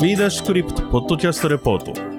B ダッシュクリプトポッドキャストレポート。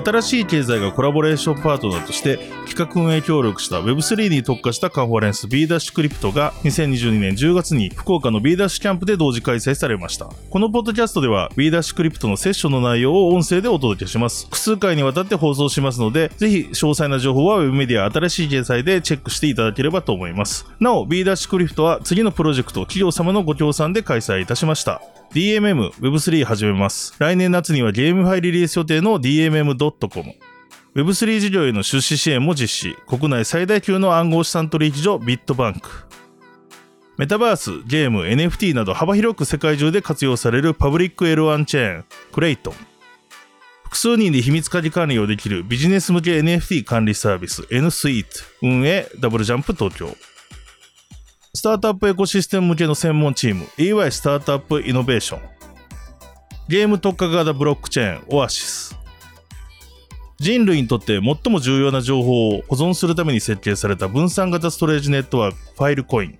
新しい経済がコラボレーションパートナーとして企画運営協力した Web3 に特化したカンファレンス B ダッシュクリプトが2022年10月に福岡の B ダッシュキャンプで同時開催されました。このポッドキャストでは B ダッシュクリプトのセッションの内容を音声でお届けします。複数回にわたって放送しますのでぜひ詳細な情報は Web メディア新しい経済でチェックしていただければと思います。なお B ダッシュクリプトは次のプロジェクト企業様のご協賛で開催いたしました。DMM Web3 始めます。来年夏にはゲームファイリリース予定の DMM.com。Web3 事業への出資支援も実施。国内最大級の暗号資産取引所ビットバンク。メタバース、ゲーム、NFT など幅広く世界中で活用されるパブリック L1 チェーン、クレイトン。複数人で秘密鍵管理をできるビジネス向け NFT 管理サービス N スイート運営ダブルジャンプ東京。スタートアップエコシステム向けの専門チーム EY スタートアップイノベーション。ゲーム特化型ブロックチェーンオアシス。人類にとって最も重要な情報を保存するために設計された分散型ストレージネットワークファイルコイン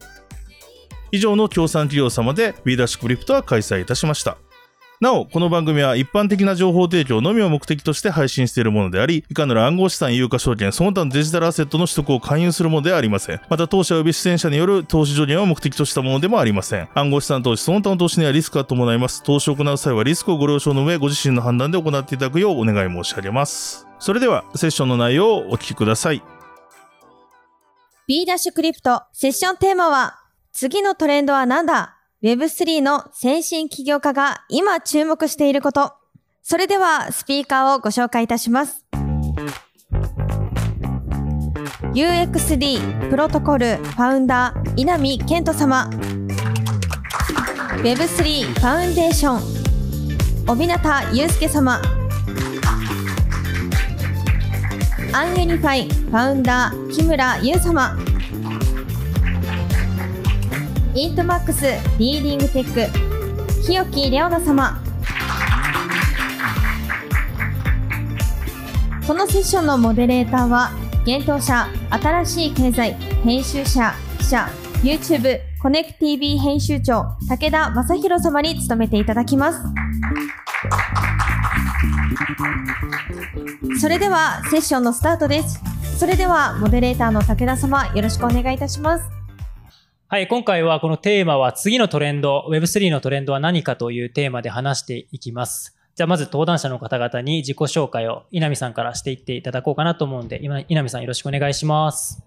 以上の協賛企業様で B ダッシュクリプトは開催いたしました。なお、この番組は一般的な情報提供のみを目的として配信しているものであり、いかなる暗号資産、有価証券、その他のデジタルアセットの取得を勧誘するものではありません。また、当社及び出演者による投資助言を目的としたものでもありません。暗号資産投資、その他の投資にはリスクが伴います。投資を行う際はリスクをご了承の上、ご自身の判断で行っていただくようお願い申し上げます。それでは、セッションの内容をお聞きください。B ダッシュクリプトセッションテーマは次のトレンドは何だ ?Web3 の先進起業家が今注目していること。それではスピーカーをご紹介いたします。UXD プロトコルファウンダー稲見健人様 Web3 ファウンデーション帯名祐介様 UnUniFi ファウンダー木村優様 INTMAX リーディングテック日置レオナ様。このセッションのモデレーターは現当社新しい経済編集者記者 YouTube コネクト TV 編集長武田正宏様に務めていただきます。それではセッションのスタートです。それではモデレーターの武田様よろしくお願いいたします。はい、今回はこのテーマは次のトレンド、Web3 のトレンドは何かというテーマで話していきます。じゃあまず登壇者の方々に自己紹介を稲見さんからしていっていただこうかなと思うんで、今稲見さんよろしくお願いします。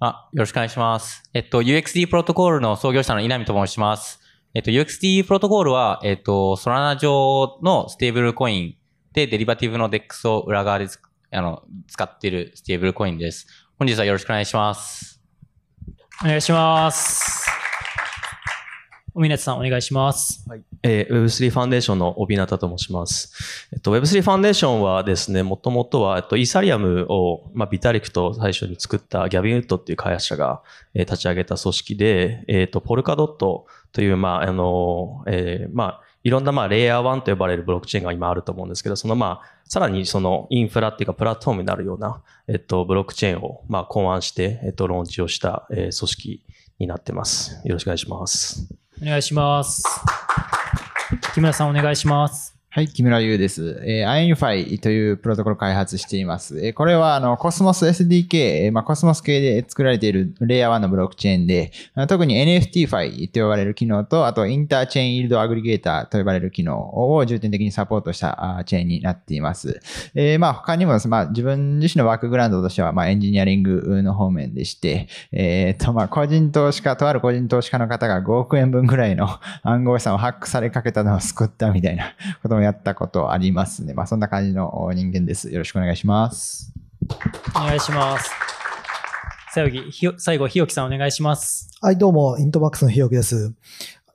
あ、よろしくお願いします。えっと、UXD プロトコールの創業者の稲見と申します。えっと、UXD プロトコールは、えっと、ソラナ上のステーブルコインでデリバティブの DEX を裏側であの使っているステーブルコインです。本日はよろしくお願いします。お願いします。おみなつさんお願いします。はいえー Web3 ファンデーションの帯名と申します。えっと、Web3 ファンデーションはですね、もともとは、えっと、イーサリアムを、まあ、ビタリクと最初に作ったギャビンウッドっていう開発者が、えー立ち上げた組織で、えっと、ポルカドットという、まあ、あの、えーまあ、いろんな、まあ、レイヤー1と呼ばれるブロックチェーンが今あると思うんですけど、その、まあ、さらにそのインフラっていうかプラットフォームになるような、えっと、ブロックチェーンを、まあ、考案して、えっと、ローンチをした、え組織になってます。よろしくお願いします。お願いします。木村さんお願いします。はい、木村優です。えー、 UnUniFi というプロトコル開発しています。えーこれは、あの、 Cosmos SDK、えーまあ、コスモス系で作られているレイヤー1のブロックチェーンで、あ特に NFTFi と呼ばれる機能と、あと interchain yield aggregator と呼ばれる機能を重点的にサポートしたあチェーンになっています。えーまあ、他にもです、ねまあ、自分自身のバックグラウンドとしては、まあ、エンジニアリングの方面でして、えっと、まあ、個人投資家、とある個人投資家の方が5億円分ぐらいの暗号資産をハックされかけたのを救ったみたいなこともやったことありますね。まあ、そんな感じのお人間です。よろしくお願いします。お願いします。最後、ひよ最後、ひよきさんお願いします。はい、どうも、イントマックスのひよきです。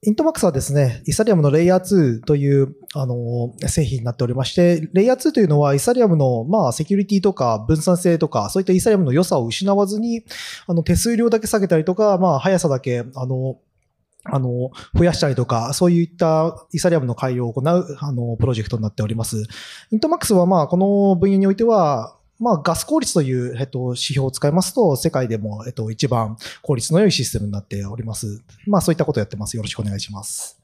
イントマックスはですね、イーサリアムのレイヤー2という、あの、製品になっておりまして、レイヤー2というのはイーサリアムの、まあ、セキュリティとか分散性とか、そういったイーサリアムの良さを失わずに、あの、手数料だけ下げたりとか、まあ、速さだけ、あの、あの、増やしたりとか、そういったイーサリアムの改良を行う、あの、プロジェクトになっております。イントマックスは、まあ、この分野においては、まあ、ガス効率という、えっと、指標を使いますと、世界でも、えっと、一番効率の良いシステムになっております。まあ、そういったことをやってます。よろしくお願いします。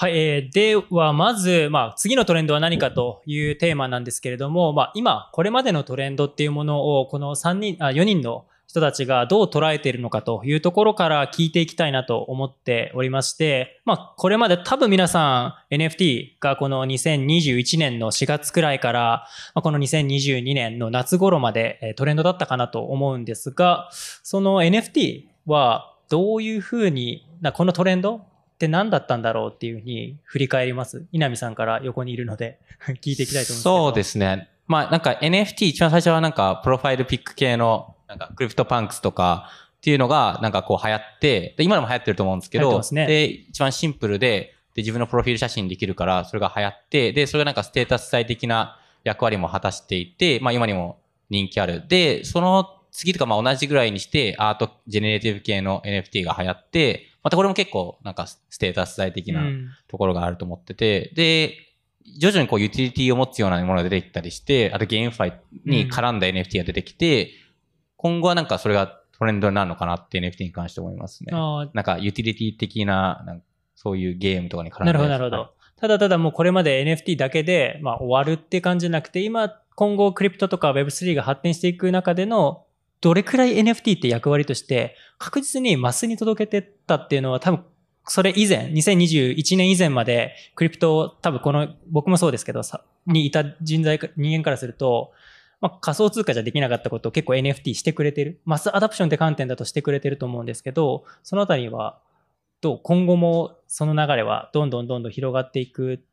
はい、えーでは、まず、まあ、次のトレンドは何かというテーマなんですけれども、まあ、今、これまでのトレンドっていうものを、この3人、あ、4人の人たちがどう捉えているのかというところから聞いていきたいなと思っておりまして、まあ、これまで多分皆さん NFT がこの2021年の4月くらいから、ま、この2022年の夏頃までトレンドだったかなと思うんですが、その NFT はどういうふうに、なこのトレンドって何だったんだろうっていうふうに振り返ります？稲見さんから横にいるので 聞いていきたいと思うんです。そうですね。まあなんか NFT、一番最初はなんか profile pic 系のなんか CryptoPunks とかっていうのがなんかこう流行って、で今でも流行ってると思うんですけど、ねで、一番シンプルで、で自分のプロフィール写真できるから、それが流行って、で、それがなんかステータス祭的な役割も果たしていて、まあ今にも人気ある。で、その次とかまあ同じぐらいにしてアート generative 系の NFT が流行って、またこれも結構なんかステータス祭的なうんところがあると思ってて、で、徐々にこうユーティリティを持つようなものが出てきたりして、あと GameFi に絡んだ NFT が出てきて、今後はなんかそれがトレンドになるのかなって NFT に関して思いますね。なんかユーティリティ的な、なんかそういうゲームとかに絡んだなるほど、なるほはいど。ただただもうこれまで NFT だけで、まあ、終わるって感じじゃなくて、今、今後クリプトとか Web3 が発展していく中での、どれくらい NFT って役割として確実にマスに届けてったっていうのは多分、それ以前、2021年以前までクリプトを多分この、僕もそうですけど、さにいた人材か、人間からすると、まあ、仮想通貨じゃできなかったことを結構 NFT してくれてる。マスアダプションって観点だとしてくれてると思うんですけど、そのあたりはどう？今後もその流れはどんどんどんどん広がっていく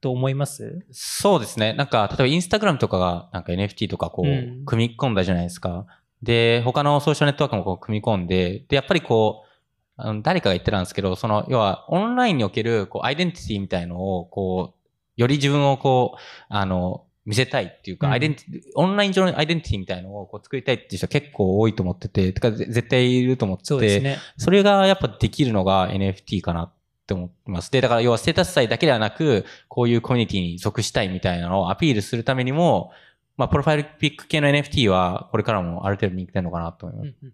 と思います？そうですね。なんか、例えばインスタグラムとかがなんか NFT とかこうんう、組み込んだじゃないですか。で、他のソーシャルネットワークもこう組み込んで、で、やっぱりこう、あの誰かが言ってたんですけど、その、要は、オンラインにおける、こう、アイデンティティみたいのを、こう、より自分をこう、あの、見せたいっていうか、うんアイデンティオンライン上のアイデンティティみたいのをこう作りたいっていう人は結構多いと思ってて、てかぜ絶対いると思ってて、そうですね。それがやっぱできるのが NFT かなって思ってます。で、だから要はステータス祭だけではなく、こういうコミュニティに属したいみたいなのをアピールするためにも、まあ、プロファイルピック系の NFT はこれからもある程度人気なのかなと思います。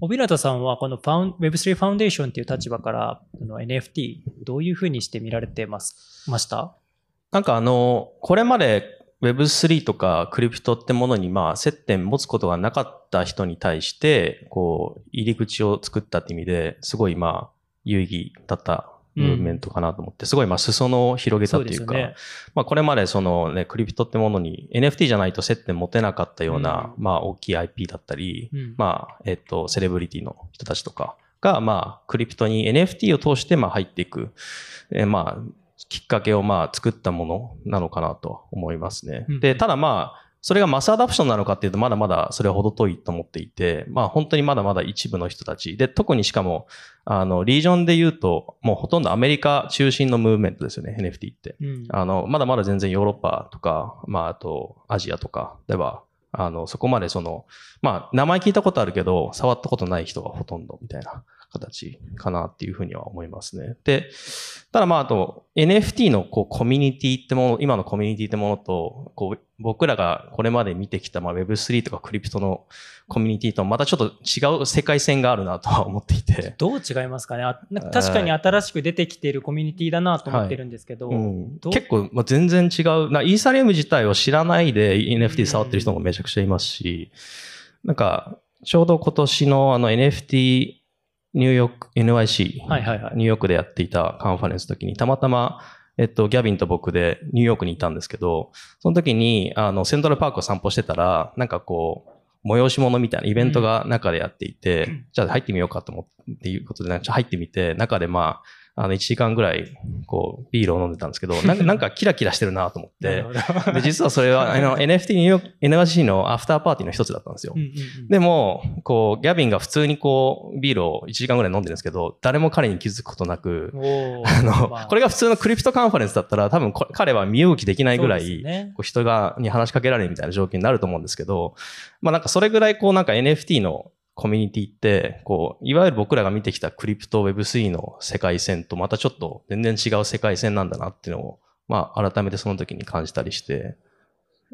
帯名さんはこのファウン Web3 ファウンデーションっていう立場から NFT どういうふうにして見られてますました？なんかあの、これまで Web3 とかクリプトってものにまあ接点持つことがなかった人に対して、こう、入り口を作ったって意味で、すごいまあ、有意義だったムーブメントかなと思って、すごいまあ裾野を広げたっていうか、まあこれまでそのね、クリプトってものに NFT じゃないと接点持てなかったような、まあ大きい IP だったり、うん。まあ、えっと、セレブリティの人たちとかが、まあ、クリプトに NFT を通して、まあ、入っていく、えーまあ、きっかけを、まあ、作ったものなのかなと思いますね。うんで、ただまあ、それがマスアダプションなのかっていうと、まだまだそれは程遠いと思っていて、まあ、本当にまだまだ一部の人たち。で、特にしかも、あの、リージョンで言うと、もうほとんどアメリカ中心のムーブメントですよね、NFT って。うんあの、まだまだ全然ヨーロッパとか、まあ、あと、アジアとかでは、あの、そこまでその、まあ、名前聞いたことあるけど、触ったことない人がほとんどみたいな形かなっていうふうには思いますね。で、ただまあ、あと、NFT のこうコミュニティってもの、今のコミュニティってものと、こう、僕らがこれまで見てきた、まあ、Web3 とかクリプトのコミュニティとまたちょっと違う世界線があるなとは思っていて。どう違いますかねあなんか確かに新しく出てきているコミュニティだなと思ってるんですけど、うんどう結構、まあ、全然違う。なイーサリアム自体を知らないで NFT 触ってる人もめちゃくちゃいますし、なんか、ちょうど今年のあの NFT ニューヨーク、NYC、はいはいはい。ニューヨークでやっていたカンファレンスの時に、たまたま、えっと、ギャビンと僕でニューヨークにいたんですけど、その時に、あの、セントラルパークを散歩してたら、なんかこう、催し物みたいなイベントが中でやっていて、じゃあ入ってみようかと思っていうことで、入ってみて、中でまあ、あの、1時間ぐらい、こう、ビールを飲んでたんですけど、なんか、なんかキラキラしてるなと思って、で、実はそれは、あの、NFT ニューヨーク、NYC のアフターパーティーの一つだったんですよ。でも、こう、ギャビンが普通にこう、ビールを1時間ぐらい飲んでるんですけど、誰も彼に気づくことなく、あの、まあ。これが普通のクリプトカンファレンスだったら、多分こ彼は身動きできないぐらい、こう人が、に話しかけられるみたいな状況になると思うんですけど、まあなんかそれぐらいこうなんか NFT のコミュニティって、こう、いわゆる僕らが見てきたクリプト Web3 の世界線とまたちょっと全然違う世界線なんだなっていうのを、まあ改めてその時に感じたりして、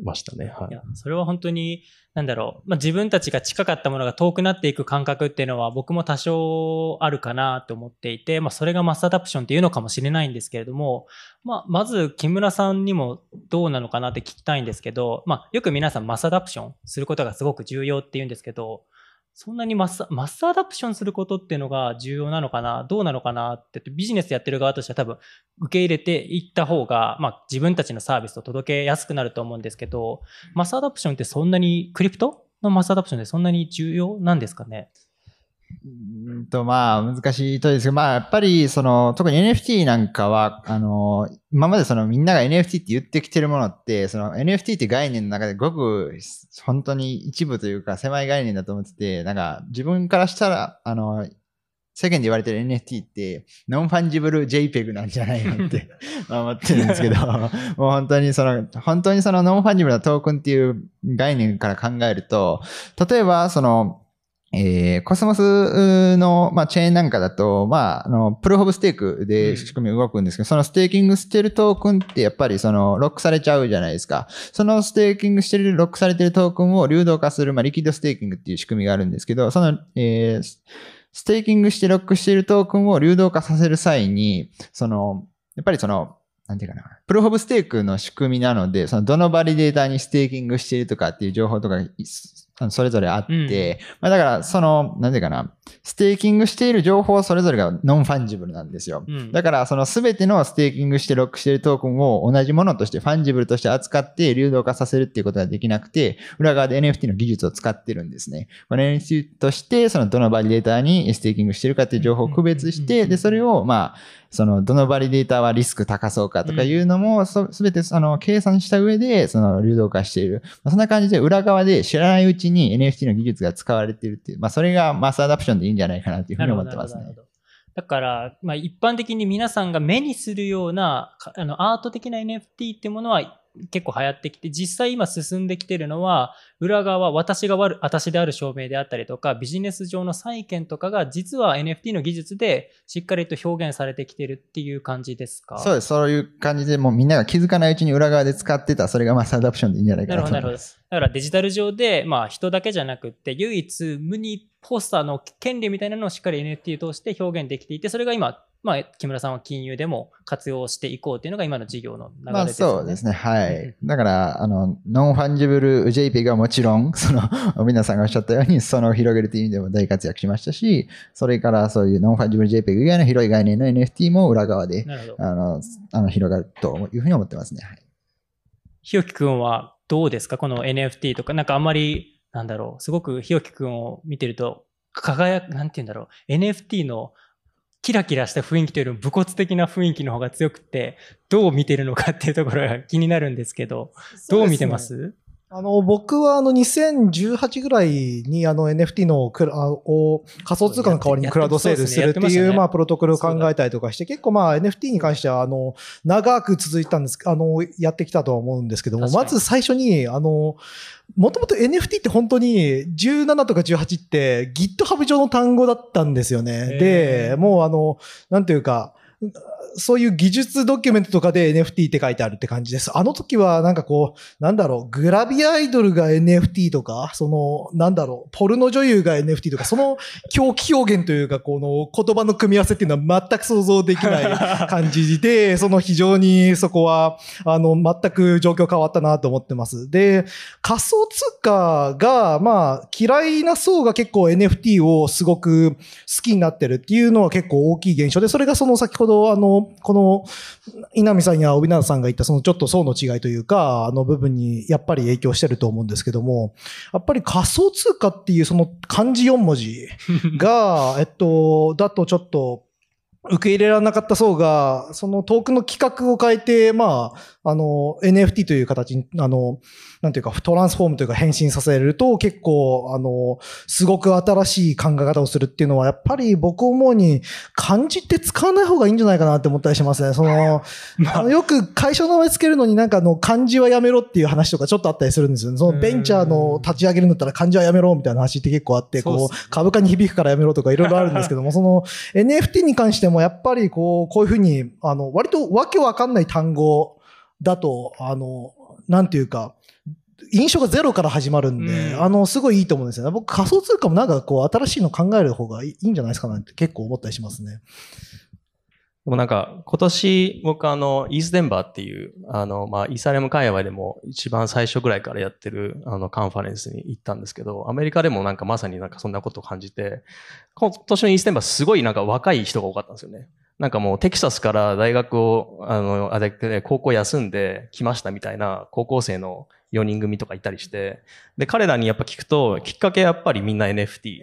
ましたね。はいいや、それは本当に、なんだろう、まあ、自分たちが近かったものが遠くなっていく感覚っていうのは僕も多少あるかなと思っていて、まあ、それがマスアダプションっていうのかもしれないんですけれども、まあ、まず木村さんにもどうなのかなって聞きたいんですけど、まあ、よく皆さん mass adoption することがすごく重要って言うんですけど、そんなに mass mass adoption することっていうのが重要なのかなどうなのかなってビジネスやってる側としては多分受け入れていった方が、まあ、自分たちのサービスを届けやすくなると思うんですけど、 mass adoption ってそんなに、 crypto の mass adoption ってそんなに重要なんですかね？うんと、まあ、難しいとですけど、まあ、やっぱり、その、特に NFT なんかは、あの、今までそのみんなが NFT って言ってきてるものって、その NFT って概念の中でごく、本当に一部というか狭い概念だと思ってて、なんか、自分からしたら、あの、世間で言われてる NFT って、 non-fungible JPEG なんじゃないのって 思ってるんですけど、もう本当にその、本当にその non-fungible なトークンっていう概念から考えると、例えばその、えー、コスモスの、まあ、チェーンなんかだと、まあ、あの、 proof of stake で仕組み動くんですけど、そのステーキングしてるトークンってやっぱりその、ロックされちゃうじゃないですか。そのステーキングしてる、ロックされてるトークンを流動化する、まあ、 liquid staking っていう仕組みがあるんですけど、その、えー、ステーキングしてロックしているトークンを流動化させる際に、その、やっぱりその、なんていうかな。 proof of stake の仕組みなので、そのどのバリデータにステーキングしているとかっていう情報とか、それぞれあって、うんまあだから、その、なんていうかな。ステーキングしている情報それぞれが non-fungible なんですよ。うんだから、そのすべてのステーキングしてロックしているトークンを同じものとして、 fungible として扱って流動化させるっていうことができなくて、裏側で NFT の技術を使ってるんですね。この NFT として、そのどのバリデータにステーキングしてるかっていう情報を区別して、で、それを、まあ、その、どのバリデータはリスク高そうかとかいうのも、すべて、あの、計算した上で、その、流動化している。まあそんな感じで、裏側で知らないうちに NFT の技術が使われているっていう、まあ、それが mass adoptionでいいんじゃないかなというふうに思ってますね。だから、まあ、一般的に皆さんが目にするようなかあのアート的な NFT ってものは結構流行ってきて実際今進んできてるのは裏側私が悪私である証明であったりとかビジネス上の債権とかが実は NFT の技術でしっかりと表現されてきてるっていう感じですか？そうです。そういう感じで、もうみんなが気づかないうちに裏側で使ってた、それがマスアダプションでいいんじゃないかなるほど、なるほど。なと思います。だからデジタル上で、まあ人だけじゃなくって、唯一無二ポスターの権利みたいなのをしっかり NFT を通して表現できていて、それが今、まあ木村さんは金融でも活用していこうっていうのが今の事業の流れまあですよね。そうですね。はうんい。だから、あの、 non-fungible JPEG はもちろん、その、皆さんがおっしゃったように、そのを広げるという意味でも大活躍しましたし、それからそういうノンファンジブル JPEG 以外の広い概念の NFT も裏側で。あの、あの広がるというふうに思ってますね。はいひよきくんはどうですか？この NFT とか、なんかあんまり、なんだろう、すごくひよきくんを見てると、輝く、なんて言うんだろう、NFT のキラキラした雰囲気というよりも武骨的な雰囲気の方が強くて、どう見てるのかっていうところが気になるんですけど、どう見てます？あの、僕はあの2018ぐらいにあの NFT のクラを仮想通貨の代わりにクラウドセールするっていう、まあ、プロトコルを考えたりとかして、結構まあ NFT に関しては、あの、長く続いたんです、あの、やってきたとは思うんですけども、まず最初に、あの、もともと NFT って本当に17とか18って GitHub 上の単語だったんですよね。へで、ーもうあの、なんていうか、そういう技術ドキュメントとかで NFT って書いてあるって感じです。あの時はなんかこう、なんだろう、グラビアアイドルが NFT とか、その、なんだろう、ポルノ女優が NFT とか、その狂気表現というか、この言葉の組み合わせっていうのは全く想像できない感じで、その非常にそこは、あの、全く状況変わったなと思ってます。で、仮想通貨が、まあ、嫌いな層が結構 NFT をすごく好きになってるっていうのは結構大きい現象で、それがその先ほど、あの、この、稲見さんや帯永さんが言ったそのちょっと層の違いというか、あの部分にやっぱり影響してると思うんですけども、やっぱり仮想通貨っていうその漢字4文字 が、えっと、だとちょっと、受け入れられなかった層が、そのトークンの規格を変えて、まあ、あの、NFT という形に、あの、なんていうか、トランスフォームというか変身させると、結構、あの、すごく新しい考え方をするっていうのは、やっぱり僕思うに、漢字って使わない方がいいんじゃないかなって思ったりしますね。その、あのよく会社の名前つけるのになんかあの、漢字はやめろっていう話とかちょっとあったりするんですよね。そのベンチャーの立ち上げるんだったら漢字はやめろみたいな話って結構あって、こう、株価に響くからやめろとかいろいろあるんですけども、その NFT に関してもやっぱりこう、こういうふうに、あの、割とわけわかんない単語だと、あの、なんていうか、印象がゼロから始まるんで、うんあの、すごいいいと思うんですよね。僕仮想通貨もなんかこう、新しいの考える方がいいんじゃないですかねって結構思ったりしますね。でもなんか、今年僕あの、イースデンバーっていう、あの、まあ、イーサリアム界隈でも一番最初ぐらいからやってる、あの、カンファレンスに行ったんですけど、アメリカでもなんかまさになんかそんなことを感じて、今年のイースデンバーすごいなんか若い人が多かったんですよね。なんかもうテキサスから大学を、あの、あれで高校休んで来ましたみたいな高校生の4人組とかいたりして、で、彼らにやっぱ聞くと、きっかけやっぱりみんな NFT。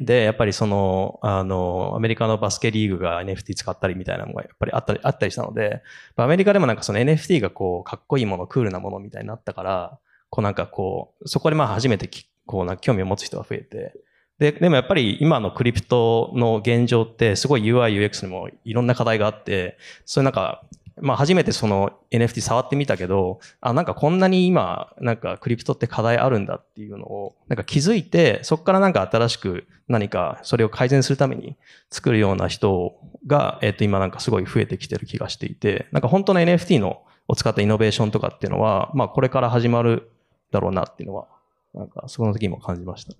で、やっぱりその、あの、アメリカのバスケリーグが NFT 使ったりみたいなのがやっぱりあったり、あったりしたので、アメリカでもなんかその NFT がこう、かっこいいもの、クールなものみたいになったから、こうなんかこう、そこでまあ初めてきこうなんか興味を持つ人が増えて、で、でもやっぱり今のクリプトの現状ってすごい UI、UX にもいろんな課題があって、それなんか、まあ初めてその NFT 触ってみたけど、あ、なんかこんなに今、なんかクリプトって課題あるんだっていうのを、なんか気づいて、そこからなんか新しく何かそれを改善するために作るような人が、えっ、と今なんかすごい増えてきてる気がしていて、なんか本当の NFT のを使ったイノベーションとかっていうのは、まあこれから始まるだろうなっていうのは、なんかそこの時も感じましたね。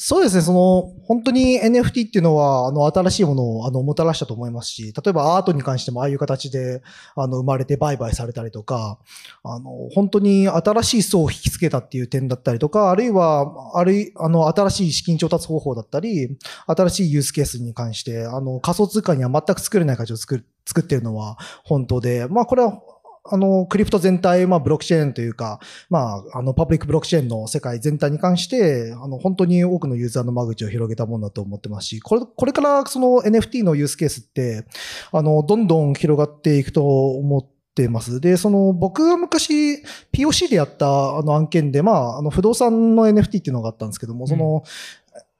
そうですね、その、本当に NFT っていうのは、あの、新しいものを、あの、もたらしたと思いますし、例えばアートに関してもああいう形で、あの、生まれて売買されたりとか、あの、本当に新しい層を引きつけたっていう点だったりとか、あるいは、あるい、あの、新しい資金調達方法だったり、新しいユースケースに関して、あの、仮想通貨には全く作れない価値を作る、作ってるのは本当で、まあ、これは、あの、クリプト全体、まあ、ブロックチェーンというか、まあ、あの、パブリックブロックチェーンの世界全体に関して、あの、本当に多くのユーザーの間口を広げたものだと思ってますし、これ、これからその NFT のユースケースって、あの、どんどん広がっていくと思ってます。で、その、僕が昔 POC でやったあの案件で、まあ、あの、不動産の NFT っていうのがあったんですけども、その、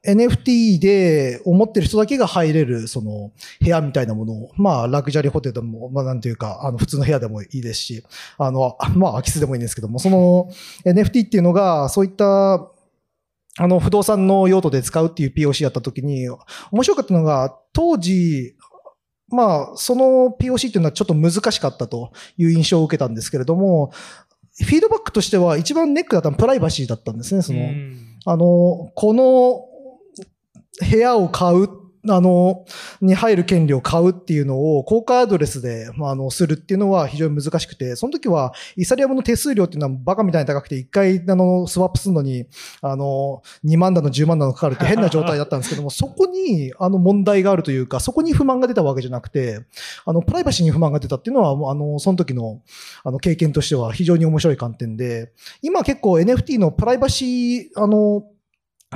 NFT で思ってる人だけが入れる、その、部屋みたいなものを、まあ、ラグジュアリーホテルでも、まあ、なんていうか、あの、普通の部屋でもいいですし、あの、あまあ、空き巣でもいいんですけども、その NFT っていうのが、そういった、あの、不動産の用途で使うっていう POC やった時に、面白かったのが、当時、まあ、その POC っていうのはちょっと難しかったという印象を受けたんですけれども、フィードバックとしては一番ネックだったのはプライバシーだったんですね、その、あの、この部屋を買う、あの、に入る権利を買うっていうのを、公開アドレスで、まあ、あの、するっていうのは非常に難しくて、その時は、イサリアムの手数料っていうのはバカみたいに高くて、一回、あの、スワップするのに、あの、2万だの10万だのかかるって変な状態だったんですけども、そこに、あの、問題があるというか、そこに不満が出たわけじゃなくて、あの、プライバシーに不満が出たっていうのは、あの、その時の、あの、経験としては非常に面白い観点で、今結構 NFT のプライバシー、あの、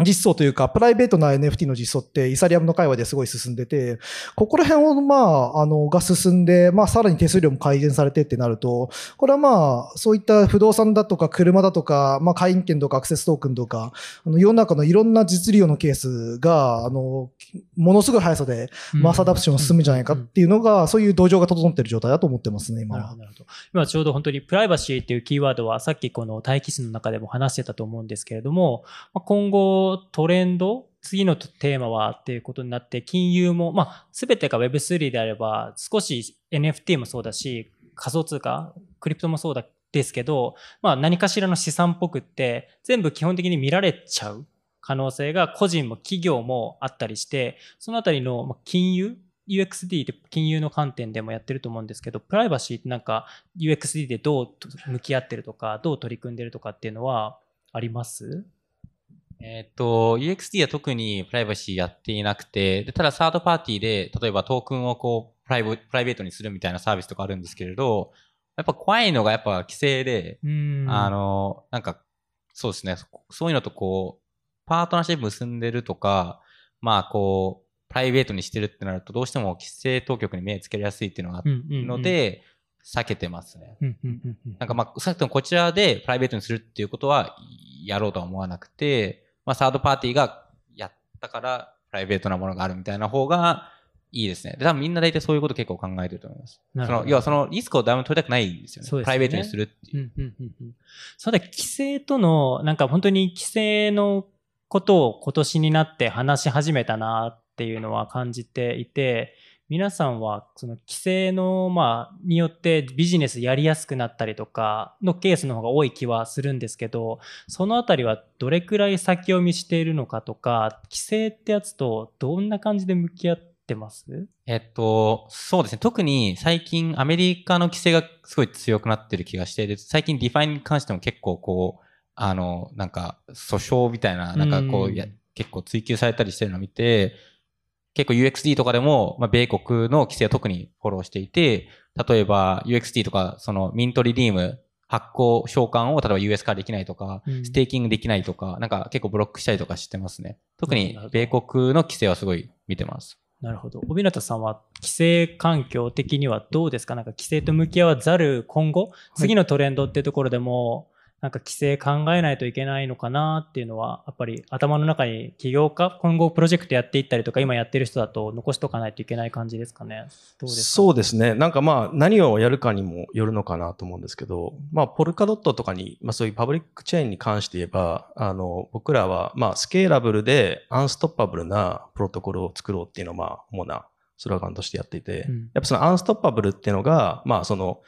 実装というか、プライベートな NFT の実装って、イーサリアムの界隈ですごい進んでて、ここら辺を、まあ、あの、が進んで、まあ、さらに手数料も改善されてってなると、これはまあ、そういった不動産だとか、車だとか、まあ、会員権とか、アクセストークンとか、あの世の中のいろんな実利用のケースが、あの、ものすごい速さで、マスアダプション進むんじゃないかっていうのが、そういう土壌が整ってる状態だと思ってますね、今はなるほ。ど。今ちょうど本当にプライバシーっていうキーワードはさっきこの待機室の中でも話してたと思うんですけれども、まあ今後トレンド、次のテーマはっていうことになって、金融も、まあ全てが Web3 であれば少し NFT もそうだし、仮想通貨、クリプトもそうだですけど、まあ何かしらの資産っぽくって全部基本的に見られちゃう可能性が個人も企業もあったりして、そのあたりの金融 UXD って金融の観点でもやってると思うんですけど、プライバシーってなんか UXD でどう向き合ってるとか、どう取り組んでるとかっていうのはあります？えっと、UXD は特にプライバシーやっていなくて、でただサードパーティーで、例えばトークンをこう、プライブプライベートにするみたいなサービスとかあるんですけれど、やっぱ怖いのがやっぱ規制で、うん。あの、なんか、そうですね、そそういうのとこう、パートナーシップ結んでるとか、まあこう、プライベートにしてるってなると、どうしても規制当局に目つけやすいっていうのがあるので、避けてますね。うんうんうんうん。なんかまあ、さっきのこちらでプライベートにするっていうことは、やろうとは思わなくて、まあ、サードパーティーがやったから、プライベートなものがあるみたいな方がいいですね。で、多分みんな大体そういうこと結構考えてると思います。その、要はそのリスクをダウン取りたくないんですよね。ねプライベートにするっていう。うんうんうんうんそうだ、規制との、なんか本当に規制のことを今年になって話し始めたなっていうのは感じていて、皆さんはその規制の、まあ、によってビジネスやりやすくなったりとかのケースの方が多い気はするんですけど、そのあたりはどれくらい先読みしているのかとか、規制ってやつとどんな感じで向き合ってます？えっと、そうですね。特に最近アメリカの規制がすごい強くなってる気がして、で最近 DeFi に関しても結構こう、あの、なんか訴訟みたいな、なんかこううんや、結構追求されたりしてるのを見て、結構 UXD とかでも、まあ、米国の規制を特にフォローしていて、例えば UXD とか、その mint redeem、発行償還を例えば US 化できないとか、うんステーキングできないとか、なんか結構ブロックしたりとかしてますね。特に米国の規制はすごい見てます。なるほど。帯名さんは規制環境的にはどうですか？なんか規制と向き合わざる今後、次のトレンドっていうところでも、なんか規制考えないといけないのかなっていうのは、やっぱり頭の中に起業家、今後プロジェクトやっていったりとか、今やってる人だと残しとかないといけない感じですかね。どうですか？そうですね。なんかまあ、何をやるかにもよるのかなと思うんですけど、まあ、ポルカドットとかに、まあそういうパブリックチェーンに関して言えば、あの、僕らは、まあ、スケーラブルでアンストッパブルなプロトコルを作ろうっていうのを、まあ、主なスローガンとしてやっていて、うんやっぱそのアンストッパブルっていうのが、まあ、その、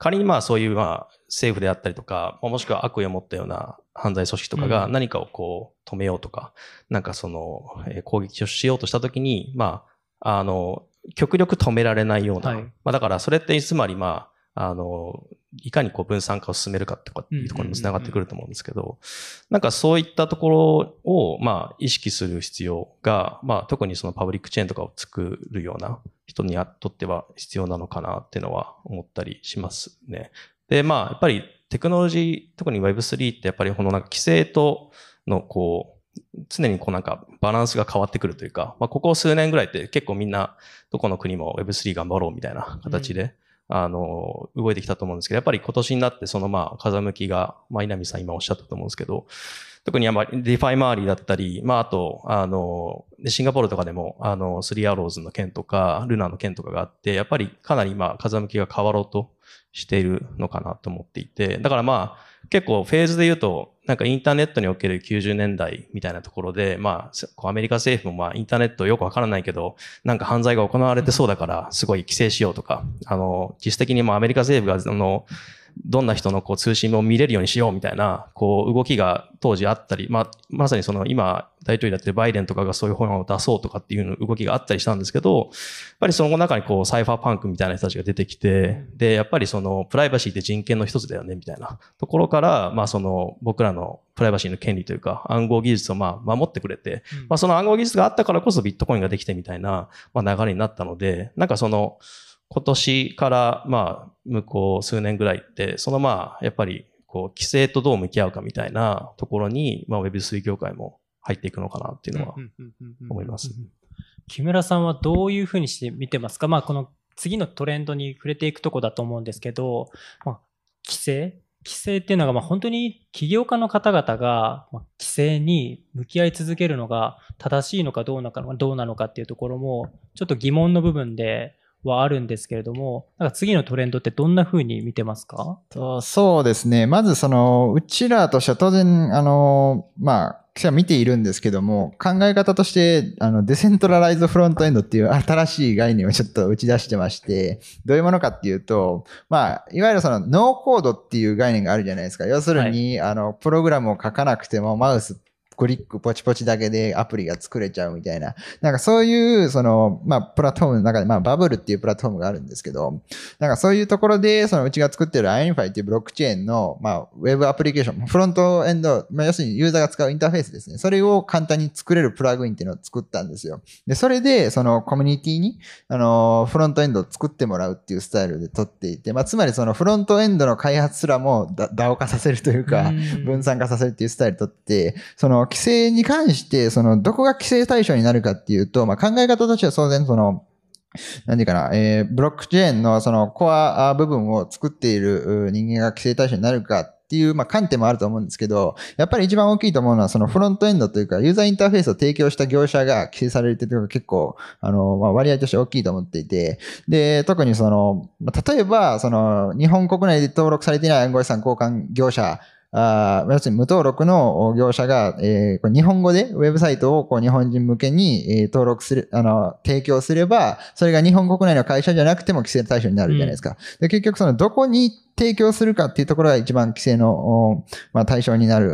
仮にまあそういうまあ政府であったりとか、もしくは悪意を持ったような犯罪組織とかがうん。何かをこう止めようとか、なんかその、えー攻撃をしようとしたときに、まあ、あの、極力止められないような、はいまあだからそれってつまりまあ、あの、いかにこう分散化を進めるかとかっていうところにもつながってくると思うんですけど、なんかそういったところをまあ意識する必要が、まあ特にそのパブリックチェーンとかを作るような人にとっては必要なのかなっていうのは思ったりしますね。で、まあやっぱりテクノロジー、特に Web3 ってやっぱりこのなんか規制とのこう、常にこうなんかバランスが変わってくるというか、まあここ数年ぐらいって結構みんなどこの国も Web3 頑張ろうみたいな形で、あの、動いてきたと思うんですけど、やっぱり今年になってそのまあ風向きが、まあ稲見さん今おっしゃったと思うんですけど、特に DeFi 周りだったり、まああと、あの、シンガポールとかでも、あの、 Three Arrows の件とか、 Luna の件とかがあって、やっぱりかなり今風向きが変わろうとしているのかなと思っていて、だからまあ、結構フェーズで言うと、なんかインターネットにおける90年代みたいなところで、まあ、アメリカ政府もまあインターネットよくわからないけど、なんか犯罪が行われてそうだから、すごい規制しようとか、あの、実質的にもアメリカ政府が、あの、どんな人のこう通信を見れるようにしようみたいな、こう動きが当時あったり、まあ、まさにその今大統領やってるバイデンとかがそういう本を出そうとかっていう動きがあったりしたんですけど、やっぱりその中にこうサイファーパンクみたいな人たちが出てきて、で、やっぱりそのプライバシーって人権の一つだよねみたいなところから、まあその僕らのプライバシーの権利というか暗号技術をまあ守ってくれて、まあその暗号技術があったからこそビットコインができてみたいな、まあ、流れになったので、なんかその今年からまあ向こう数年ぐらいって、そのまあやっぱりこう規制とどう向き合うかみたいなところに、まあ Web3 業界も入っていくのかなっていうのは思います。木村さんはどういうふうにして見てますか？まあこの次のトレンドに触れていくとこだと思うんですけど、まあ、規制？規制っていうのがまあ本当に起業家の方々がまあ規制に向き合い続けるのが正しいのかどうなのかどうなのかっていうところもちょっと疑問の部分ではあるんですけれども、なんか次のトレンドってどんな風に見てますか？とそうですね。まずその、うちらとしては当然、あの、まあ、記者は見ているんですけども、考え方として、あの、デセントラライズフロントエンドっていう新しい概念をちょっと打ち出してまして、どういうものかっていうと、まあ、いわゆるその、ノーコードっていう概念があるじゃないですか。要するに、あの、プログラムを書かなくても、マウス、クリックポチポチだけでアプリが作れちゃうみたいな。なんかそういう、その、まあ、プラットフォームの中で、まあ、バブルっていうプラットフォームがあるんですけど、なんかそういうところで、そのうちが作ってる INFI っていうブロックチェーンの、まあ、ウェブアプリケーション、フロントエンド、まあ、要するにユーザーが使うインターフェースですね。それを簡単に作れるプラグインっていうのを作ったんですよ。で、それで、そのコミュニティに、あの、フロントエンドを作ってもらうっていうスタイルで取っていて、まあ、つまりそのフロントエンドの開発すらもだ DAO 化させるというか、分散化させるっていうスタイル取って、その規制に関して、そのどこが規制対象になるかっていうと、まあ、考え方としては当然その、なんていうかな、えー、ブロックチェーンのそのコア部分を作っている人間が規制対象になるかっていう、まあ、観点もあると思うんですけど、やっぱり一番大きいと思うのは、そのフロントエンドというか、ユーザーインターフェースを提供した業者が規制されるっていうのが結構、あの、まあ、割合として大きいと思っていて、で、特にその、ま例えば、その、日本国内で登録されていない暗号資産交換業者あー要するに無登録の業者が、えーこれ日本語でウェブサイトをこう日本人向けに、えー登録する、あの、提供すれば、それが日本国内の会社じゃなくても規制対象になるじゃないですか。で結局そのどこに提供するかっていうところが一番規制の、まあ、対象になる、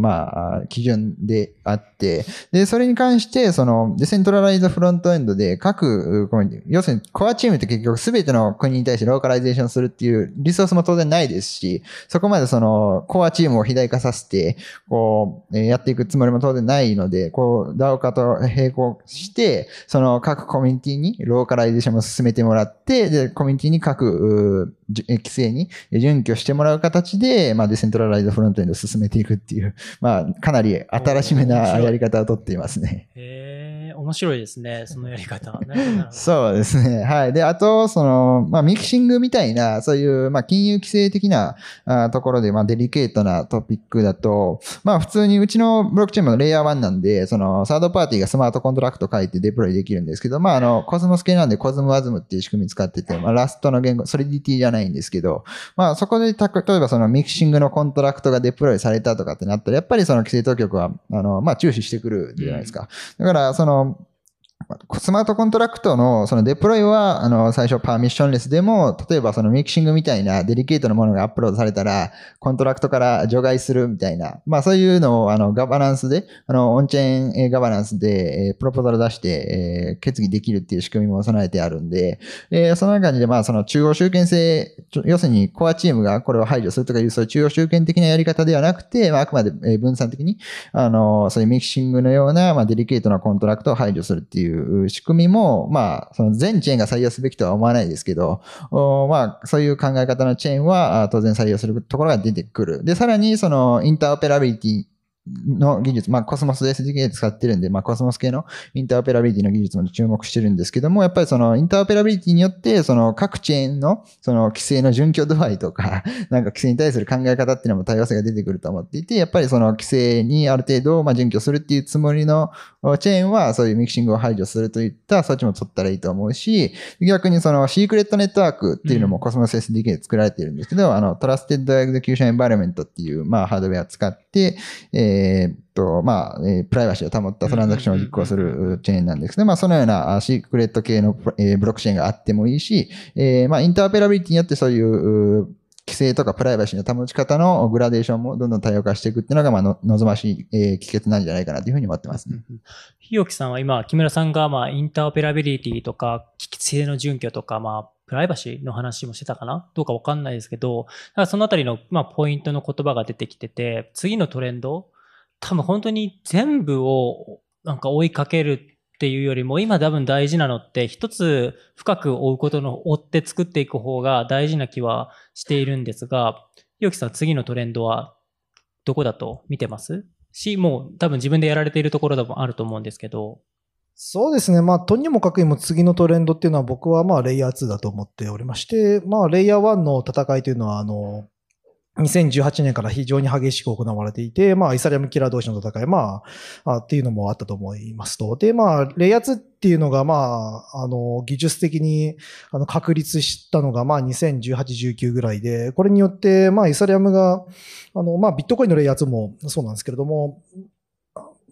まあ、基準であって、で、それに関して、その、 decentralized frontend で各、うこの要するにコアチームって結局全ての国に対してローカライゼーションするっていうリソースも当然ないですし、そこまでその、コアチームを肥大化させて、こう、やっていくつもりも当然ないので、こう、DAO 化と並行して、その各コミュニティにローカライゼーションも進めてもらって、で、コミュニティに各、規制に準拠してもらう形で、まあ、 decentralized frontend を進めていくっていう、まあ、かなり新しめなやり方をとっていますね。へえ、面白いですね、そのやり方。そうですね。はい。で、あと、その、まあ、ミキシングみたいな、そういう、まあ、金融規制的なあところで、まあ、デリケートなトピックだと、まあ、普通にうちのブロックチェーンもレイヤー1なんで、その、サードパーティーがスマートコントラクト書いてデプロイできるんですけど、まあ、あの、コスモス系なんで、 CosmWasm っていう仕組み使ってて、まあ、 Rust の言語、 Solidity じゃないんですけど、まあ、そこでた、例えばそのミキシングのコントラクトがデプロイされたとかってなったら、やっぱりその規制当局は、あの、まあ、注視してくるじゃないですか。だから、その、スマートコントラクトのそのデプロイは、あの、最初 permissionless でも、例えばそのミキシングみたいなデリケートなものがアップロードされたら、コントラクトから除外するみたいな、まあそういうのを、あの、ガバナンスで、あの、 on-chain governance で、え proposal 出して、え決議できるっていう仕組みも備えてあるんで、えーその中で、まあその中央集権性、要するにコアチームがこれを排除するとかいう、そういう中央集権的なやり方ではなくて、まああくまで分散的に、あの、そういうミキシングのような、まあ、デリケートなコントラクトを排除するっていう仕組みも、まあ、その全チェーンが採用すべきとは思わないですけど、まあ、そういう考え方のチェーンは当然採用するところが出てくる。で、さらに、その、 interoperability の技術、まあ、 Cosmos SDK 使ってるんで、まあ、コスモス系の interoperability の技術も注目してるんですけども、やっぱりその interoperability によって、その各チェーンのその規制の準拠度合いとか、なんか規制に対する考え方っていうのも多様性が出てくると思っていて、やっぱりその規制にある程度、まあ、準拠するっていうつもりのチェーンは、そういうミキシングを排除するといった措置も取ったらいいと思うし、逆にそのシークレットネットワークっていうのもコスモス SDK で作られてるんですけど、あの、 trusted execution environment っていう、まあ、ハードウェアを使って、えーっと、まあ、えプライバシーを保ったトランザクションを実行するチェーンなんですけど、まあ、そのようなシークレット系の、ブロックチェーンがあってもいいし、えーまあ、 interoperability によってそういう、規制とかプライバシーの保ち方のグラデーションもどんどん多様化していくっていうのが、まあの、望ましい、えー、帰結なんじゃないかなというふうに思ってますね。ひよきさんは今、木村さんが、まあ、インターオペラビリティとか、規制の準拠とか、まあ、プライバシーの話もしてたかな？どうかわかんないですけど、だからそのあたりの、まあ、ポイントの言葉が出てきてて、次のトレンド、多分本当に全部をなんか追いかけるっていうよりも、今多分大事なのって、一つ深く追うことの、追って作っていく方が大事な気はしているんですが、ひよきさん、次のトレンドはどこだと見てます？し、もう多分自分でやられているところでもあると思うんですけど、そうですね。まあ、とにもかくにも次のトレンドっていうのは僕はまあ、レイヤー2だと思っておりまして、まあ、レイヤー1の戦いというのは、あの、2018年から非常に激しく行われていて、まあ、イサリアムキラー同士の戦い、まあ、あっていうのもあったと思いますと。で、まあ、レイヤー2っていうのが、まあ、あの、技術的に、あの、確立したのが、まあ、2018、19ぐらいで、これによって、まあ、イサリアムが、あの、まあ、ビットコインのレイヤー2もそうなんですけれども、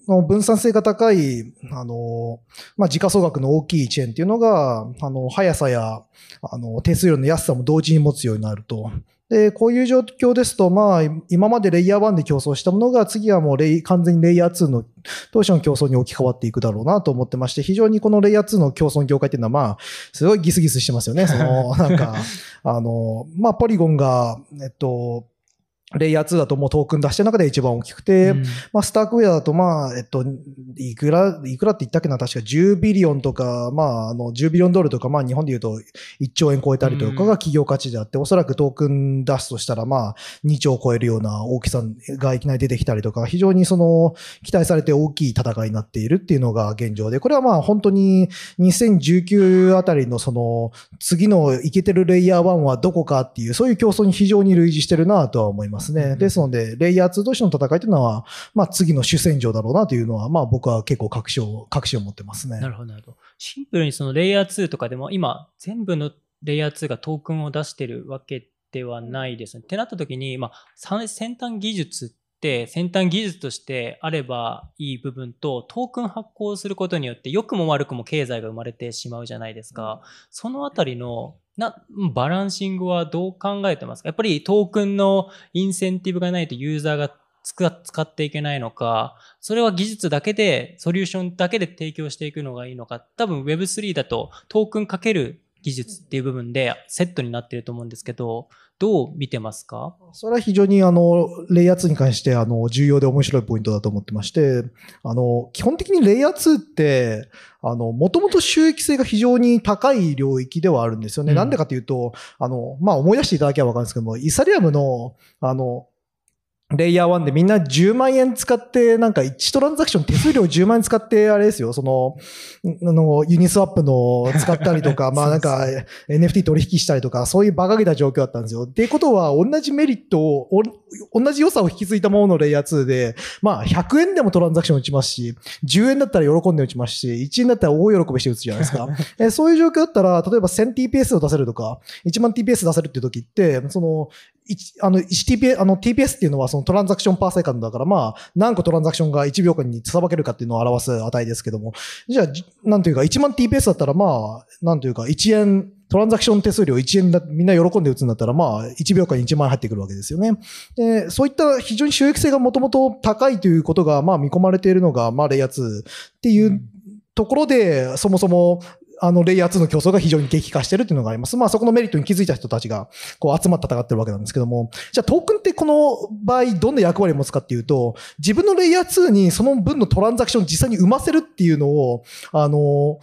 分散性が高い、あの、まあ、時価総額の大きいチェーンっていうのが、あの、速さや、あの、手数料の安さも同時に持つようになると。で、こういう状況ですと、まあ、今までレイヤー1で競争したものが、次はもうレイ、完全にレイヤー2の当初の競争に置き換わっていくだろうなと思ってまして、非常にこのレイヤー2の競争の業界っていうのは、まあ、すごいギスギスしてますよね。その、なんか、あの、まあ、ポリゴンが、えっと、レイヤー2だともうトークン出してる中で一番大きくて、うん。まあ、スタークウェアだと、まあ、えっと、いくら、いくらって言ったっけな、確か10ビリオンとか、まあ、あの、10ビリオンドルとか、まあ、日本で言うと1兆円超えたりとかが企業価値であって、おそらくトークン出すとしたら、まあ、2兆を超えるような大きさがいきなり出てきたりとか、非常にその、期待されて大きい戦いになっているっていうのが現状で、これはまあ、本当に2019あたりのその、次のいけてるレイヤー1はどこかっていう、そういう競争に非常に類似してるなとは思いますね。ですので、レイヤー2同士の戦いというのは、まあ次の主戦場だろうなというのは、まあ僕は結構確信を、確信を持ってますね。なるほど、なるほど。シンプルにそのレイヤー2とかでも今全部のレイヤー2がトークンを出してるわけってはないですね。ってなった時に、まあ、さ先端技術って先端技術としてあればいい部分とトークン発行することによって良くも悪くも経済が生まれてしまうじゃないですか。そのあたりのなバランシングはどう考えてますか？やっぱりトークンのインセンティブがないとユーザーが使っていけないのか、それは技術だけで、ソリューションだけで提供していくのがいいのか、多分 Web3 だとトークンかける技術っていう部分でセットになってると思うんですけど、どう見てますか？それは非常にあの、レイヤー2に関してあの、重要で面白いポイントだと思ってまして、あの、基本的にレイヤー2って、あの、もともと収益性が非常に高い領域ではあるんですよね。うんなんでかというと、あの、まあ、思い出していただければわかるんですけども、イーサリアムの、あの、レイヤー1でみんな10万円使って、なんか1トランザクション手数料10万円使って、あれですよ、その、あの、ユニスワップの使ったりとか、まあなんか NFT 取引したりとか、そういう馬鹿げた状況だったんですよ。っていうことは、同じメリットを、お同じ良さを引き継いだもののレイヤー2で、まあ100円でもトランザクション打ちますし、10円だったら喜んで打ちますし、1円だったら大喜びして打つじゃないですか。えそういう状況だったら、例えば 1000TPS を出せるとか、1万 TPS 出せるっていう時って、その、一あの、TPS、あの、TPS っていうのはそのトランザクションパーセカンドだから、まあ、何個トランザクションが1秒間にさばけるかっていうのを表す値ですけども、じゃあ、なんというか、1万 TPS だったら、まあ、なんというか、1円、トランザクション手数料1円だ、みんな喜んで打つんだったら、まあ、1秒間に1万円入ってくるわけですよね。で、そういった非常に収益性がもともと高いということが、まあ、見込まれているのが、まあ、レイヤー2っていうところで、そもそも、あの、レイヤー2の競争が非常に激化してるっていうのがあります。まあ、そこのメリットに気づいた人たちが、こう、集まって戦ってるわけなんですけども、じゃあ、トークンってこの場合、どんな役割を持つかっていうと、自分のレイヤー2にその分のトランザクションを実際に生ませるっていうのを、あの、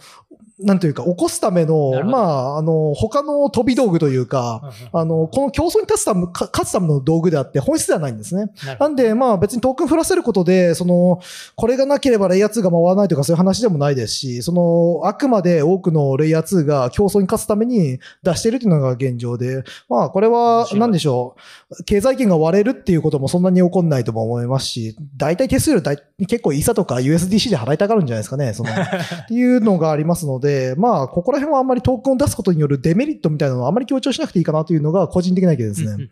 なんというか、起こすためのまあ、あの、他の飛び道具というか、あの、この競争に立つため、か勝つための道具であって、本質ではないんですね。なんで、まあ別にトークン振らせることで、その、これがなければレイヤー2が回らないとかそういう話でもないですし、その、あくまで多くのレイヤー2が競争に勝つために出しているというのが現状で、まあこれは、なんでしょう、経済圏が割れるっていうこともそんなに起こんないとも思いますし、大体手数料大結構イーサとか USDC で払いたがるんじゃないですかね、その、っていうのがありますので、でまあここら辺はあんまりトークンを出すことによるデメリットみたいなのはあまり強調しなくていいかなというのが個人的な意見ですね。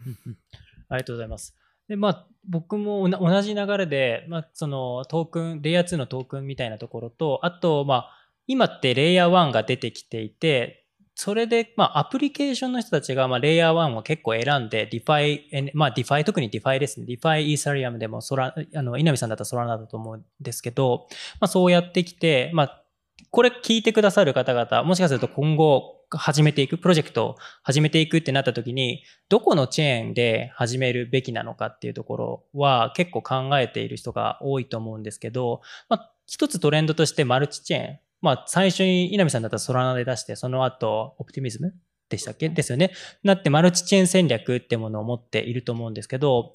ありがとうございます。で、まあ、僕も同じ流れで、まあ、そのトークン、レイヤー2のトークンみたいなところと、あと、まあ、今ってレイヤー1が出てきていて、それで、まあ、アプリケーションの人たちが、まあ、レイヤー1を結構選んで、DeFi、えまあ、DeFi、特に DeFi ですね。DeFi、イーサリアムでも、ソラ、あの、稲見さんだったらソラナだと思うんですけど、まあ、そうやってきて、まあ、これ聞いてくださる方々、もしかすると今後始めていく、プロジェクトを始めていくってなった時に、どこのチェーンで始めるべきなのかっていうところは結構考えている人が多いと思うんですけど、まあ、一つトレンドとしてマルチチェーン。まあ、最初に稲見さんだったらソラナで出して、その後、オプティミズムでしたっけ？ですよね。なってマルチチェーン戦略ってものを持っていると思うんですけど、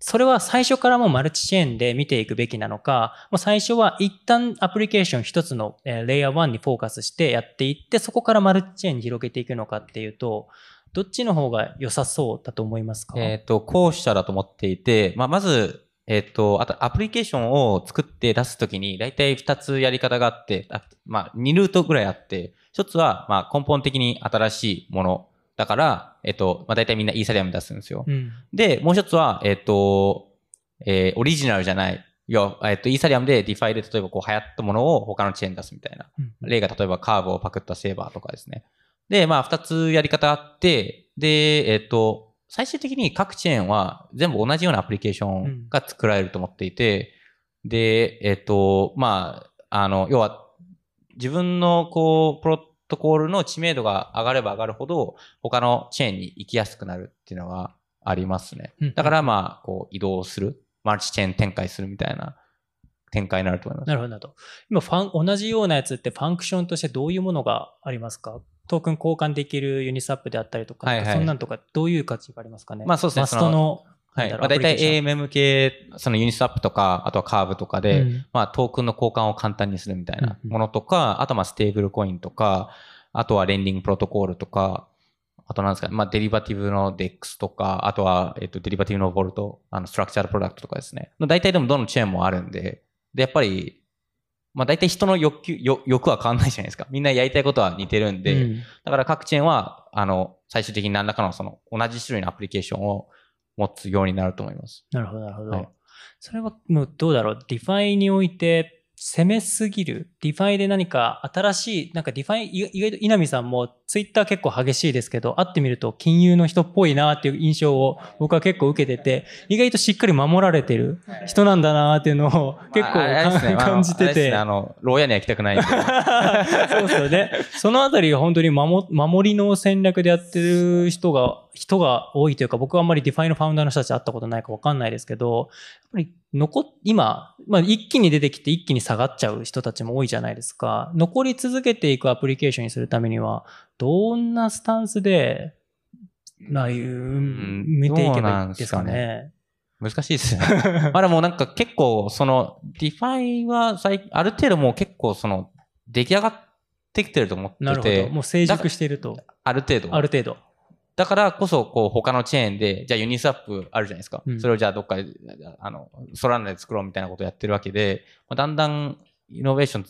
それは最初からもマルチチェーンで見ていくべきなのか、もう最初は一旦アプリケーション一つのレイヤー1にフォーカスしてやっていって、そこからマルチチェーンに広げていくのかっていうと、どっちの方が良さそうだと思いますか？えっ、と、後者だと思っていて、まあ、まず、えっ、と、あとアプリケーションを作って出すときに、だいたい2つやり方があって、あまあ、2ルートぐらいあって、1つは、まあ、根本的に新しいものだから、えっ、と、まあ、だいたいみんなイーサリアム出すんですよ。うん。で、もう一つは、えっ、と、えーオリジナルじゃない。いや、えっ、と、イーサリアムで DeFi で例えばこう流行ったものを他のチェーンに出すみたいな。例が例えばカーブをパクったセーバーとかですね。で、まあ、二つやり方あって、で、えっ、と、最終的に各チェーンは全部同じようなアプリケーションが作られると思っていて、で、えっ、と、まあ、あの、要は、自分のこう、プロトコールの知名度が上がれば上がるほど、他のチェーンに行きやすくなるっていうのがありますね。うんだからまあ、こう、移動する。マルチチェーン展開するみたいな展開になると思います。なるほどなるほど。今ファン、同じようなやつってファンクションとしてどういうものがありますか？トークン交換できるユニスワップであったりとか、はいはいそんなんとかどういう価値がありますかね？まあそうですねマストの、はい。まあ、大体 AMM 系、そのユニスワップとか、あとはカーブとかで、うんまあトークンの交換を簡単にするみたいなうんうんものとか、あとはまあステーブルコインとか、あとは lending protocol とか、あとなんですか、まあデリバティブの DEX とか、あとは、えっと、デリバティブの vault、あの、 structured product とかですね。大体でもどのチェーンもあるんで、で、やっぱり、まあ大体人の欲求、欲欲は変わんないじゃないですか。みんなやりたいことは似てるんで、うんだから各チェーンは、あの、最終的に何らかのその同じ種類のアプリケーションを持つようになると思います。なるほど、なるほど。はいそれはもうどうだろう？ DeFi において攻めすぎる？ DeFi で何か新しい、なんか DeFi、意意外と稲見さんもツイッター結構激しいですけど、会ってみると金融の人っぽいなっていう印象を僕は結構受けてて、意外としっかり守られてる人なんだなっていうのを結構まあねまあ 感じててあれですね。あの、牢屋には行きたくないんで。そうですよね。そのあたりが本当に守守りの戦略でやってる人が、人が多いというか、僕はあんまり DeFi の founder の人たち会ったことないかわかんないですけど、やっぱり残っ、今、まあ一気に出てきて一気に下がっちゃう人たちも多いじゃないですか。残り続けていくアプリケーションにするためには、どんなスタンスで、なう、見ていけばいいですかね？難しいですよね。まあでもなんか結構、その、 DeFi は最、ある程度もう結構その、出来上がってきてると思ってて、なるほど。もう成熟していると。ある程度。ある程度。だからこそ、こう、他のチェーンで、じゃあユニスワップあるじゃないですか。うんそれをじゃあどっかで、あの、ソラナで作ろうみたいなことをやってるわけで、まあだんだんイノベーション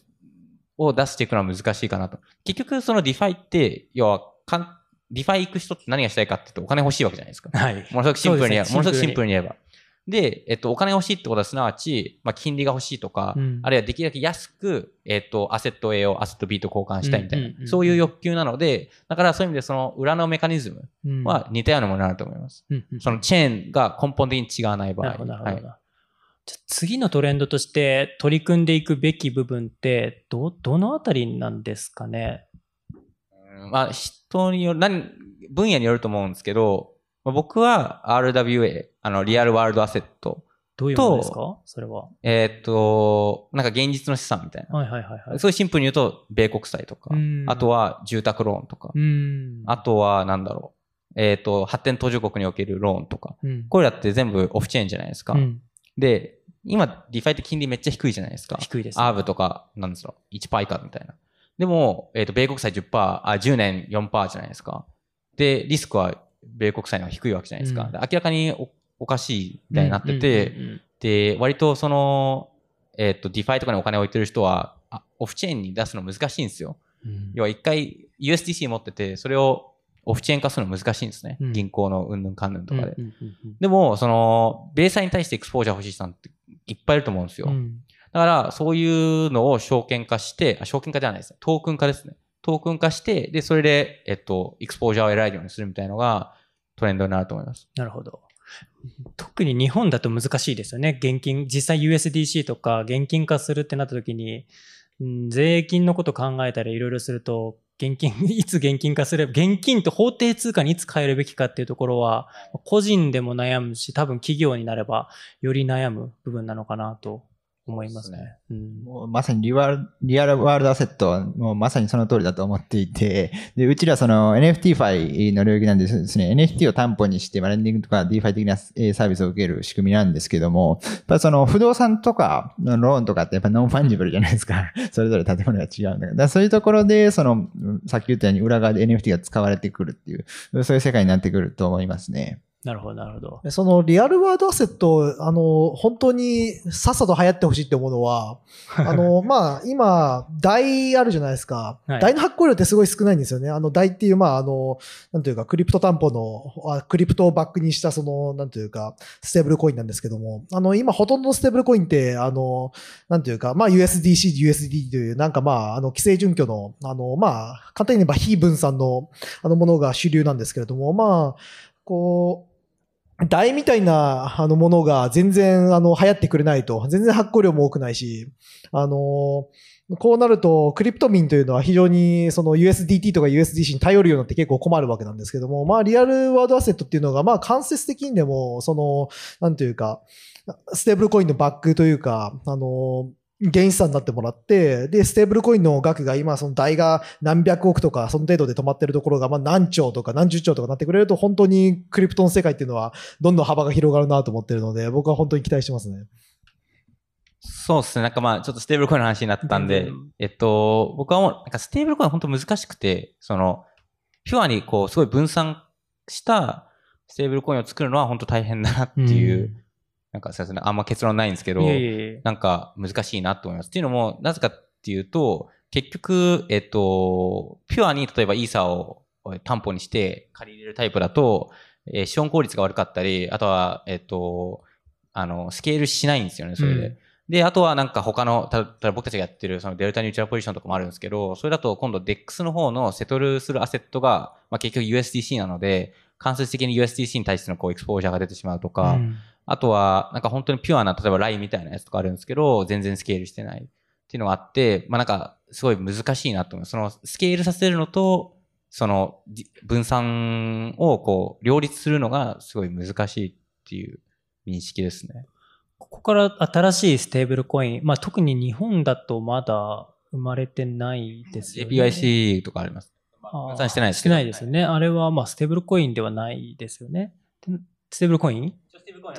を出していくのは難しいかなと。結局、その DeFi って、要はかん、 DeFi 行く人って何がしたいかって言うとお金欲しいわけじゃないですか。はい。ものすごくシンプルにねものすごくシンプルに言えば。で、えっと、お金欲しいってことはすなわち、まあ、金利が欲しいとか、うんあるいはできるだけ安く、えっと、アセット A をアセット B と交換したいみたいな、うんうんうんうんそういう欲求なので、だからそういう意味でその裏のメカニズムうんは似たようなものになると思います。うんうんそのチェーンが根本的に違わない場合。なるほど、なるほど。はいじゃあ次のトレンドとして取り組んでいくべき部分って、ど、どのあたりなんですかね？うんまあ、人による、何、分野によると思うんですけど、まあ僕は RWA、あの、 real world asset。どういうものですか？それは。えーっと、なんか現実の資産みたいな。はいはいはいはい。そういうシンプルに言うと、米国債とか、うんあとは住宅ローンとか、うん。あとはなんだろう、えーっと、発展途上国におけるローンとか、うん、これらって全部オフチェーンじゃないですか。うんで、今、 DeFi って金利めっちゃ低いじゃないですか。低いですねアーベとか、なんですか、1%以下みたいな。でも、えっ、と、米国債10%、あ、10年4%じゃないですか。で、リスクは米国債の方が低いわけじゃないですか。うんで明らかにおおかしいみたいになってて、うんうんうんで、割とその、えっ、と、 DeFi とかにお金を置いてる人は、あオフチェーンに出すの難しいんですよ。うん要は一回 USDC 持ってて、それをオフチェーン化するの難しいんですね。うん銀行のうんぬんかんぬんとかで。うんうんうんでも、その、米債に対してエクスポージャー欲しい人なんていっぱいいると思うんですよ。うんだから、そういうのを証券化して、あ証券化ではないですね。トークン化ですね。トークン化して、で、それで、えっと、エクスポージャーを得られるようにするみたいなのがトレンドになると思います。なるほど。特に日本だと難しいですよね。現金、実際 USDC とか現金化するってなった時に、うん税金のこと考えたりいろいろすると、現金、いつ現金化すれば、現金と法定通貨にいつ変えるべきかっていうところは、個人でも悩むし、多分企業になればより悩む部分なのかなと思いますね。うんもうまさにリワル real world asset はもうまさにその通りだと思っていて、で、うちらその NFT ファイの領域なんですね、NFT を担保にして、まあ lending とか DeFi 的なえーサービスを受ける仕組みなんですけども、やっぱその不動産とかのローンとかってやっぱ non-fungible じゃないですか。それぞれ建物が違うんだから。だからそういうところで、その、うんさっき言ったように裏側で NFT が使われてくるっていう、そういう世界になってくると思いますね。なるほど、なるほど。でそのリアルワールドアセット、あの、本当にさっさと流行ってほしいって思うのは、あの、まあ、今、台あるじゃないですか。はい台の発行量ってすごい少ないんですよね。あの、台っていう、まあ、あの、なんていうか、クリプト担保の、あクリプトをバックにした、その、なんていうか、ステーブルコインなんですけども、あの、今、ほとんどのステーブルコインって、あの、なんていうか、まあ、USDC、USD という、なんかまあ、あの、規制準拠の、あの、まあ、簡単に言えば非分散の、あの、ものが主流なんですけれども、まあ、こう、台みたいなあのものが全然あの流行ってくれないと、全然発行量も多くないし、あのこうなると、クリプト民というのは非常にその USDT とか USDC に頼るようになって結構困るわけなんですけども、まあリアルワードアセットっていうのが、まあ間接的にでも、その、なんていうか、ステーブルコインのバックというか、あの、原資産になってもらって、で、ステーブルコインの額が今、その代が何百億とか、その程度で止まってるところが、まあ何兆とか何十兆とかなってくれると、本当にクリプトの世界っていうのは、どんどん幅が広がるなと思ってるので、僕は本当に期待してますね。そうですね。なんかまあ、ちょっとステーブルコインの話になったんで全然、えっと、僕はもう、なんかステーブルコイン本当難しくて、その、ピュアにこう、すごい分散したステーブルコインを作るのは本当大変だなっていう、なんなんかすいません、あんま結論ないんですけど、なんか難しいなと思います。っていうのも、なぜかっていうと、結局、えっと、ピュアに例えばイーサーを担保にして借り入れるタイプだと、えー資本効率が悪かったり、あとは、えっと、あの、スケールしないんですよね、それで。うんで、あとはなんか他の、たただ僕たちがやってるそのデルタニュートラルポジションとかもあるんですけど、それだと今度 DEX の方のセトルするアセットが、まあ、結局 USDC なので、間接的に USDC に対してのこうエクスポージャーが出てしまうとか、うんあとは、なんか本当にピュアな、例えばラインみたいなやつとかあるんですけど、全然スケールしてないっていうのがあって、まあなんか、すごい難しいなと思う。その、スケールさせるのと、その、じ分散をこう、両立するのがすごい難しいっていう認識ですね。ここから新しいステーブルコイン、まあ、特に日本だとまだ生まれてないですよね。JPYC とかあります。分散してないですしてないですよね。あれはまあステーブルコインではないですよね。でステーブルコイン？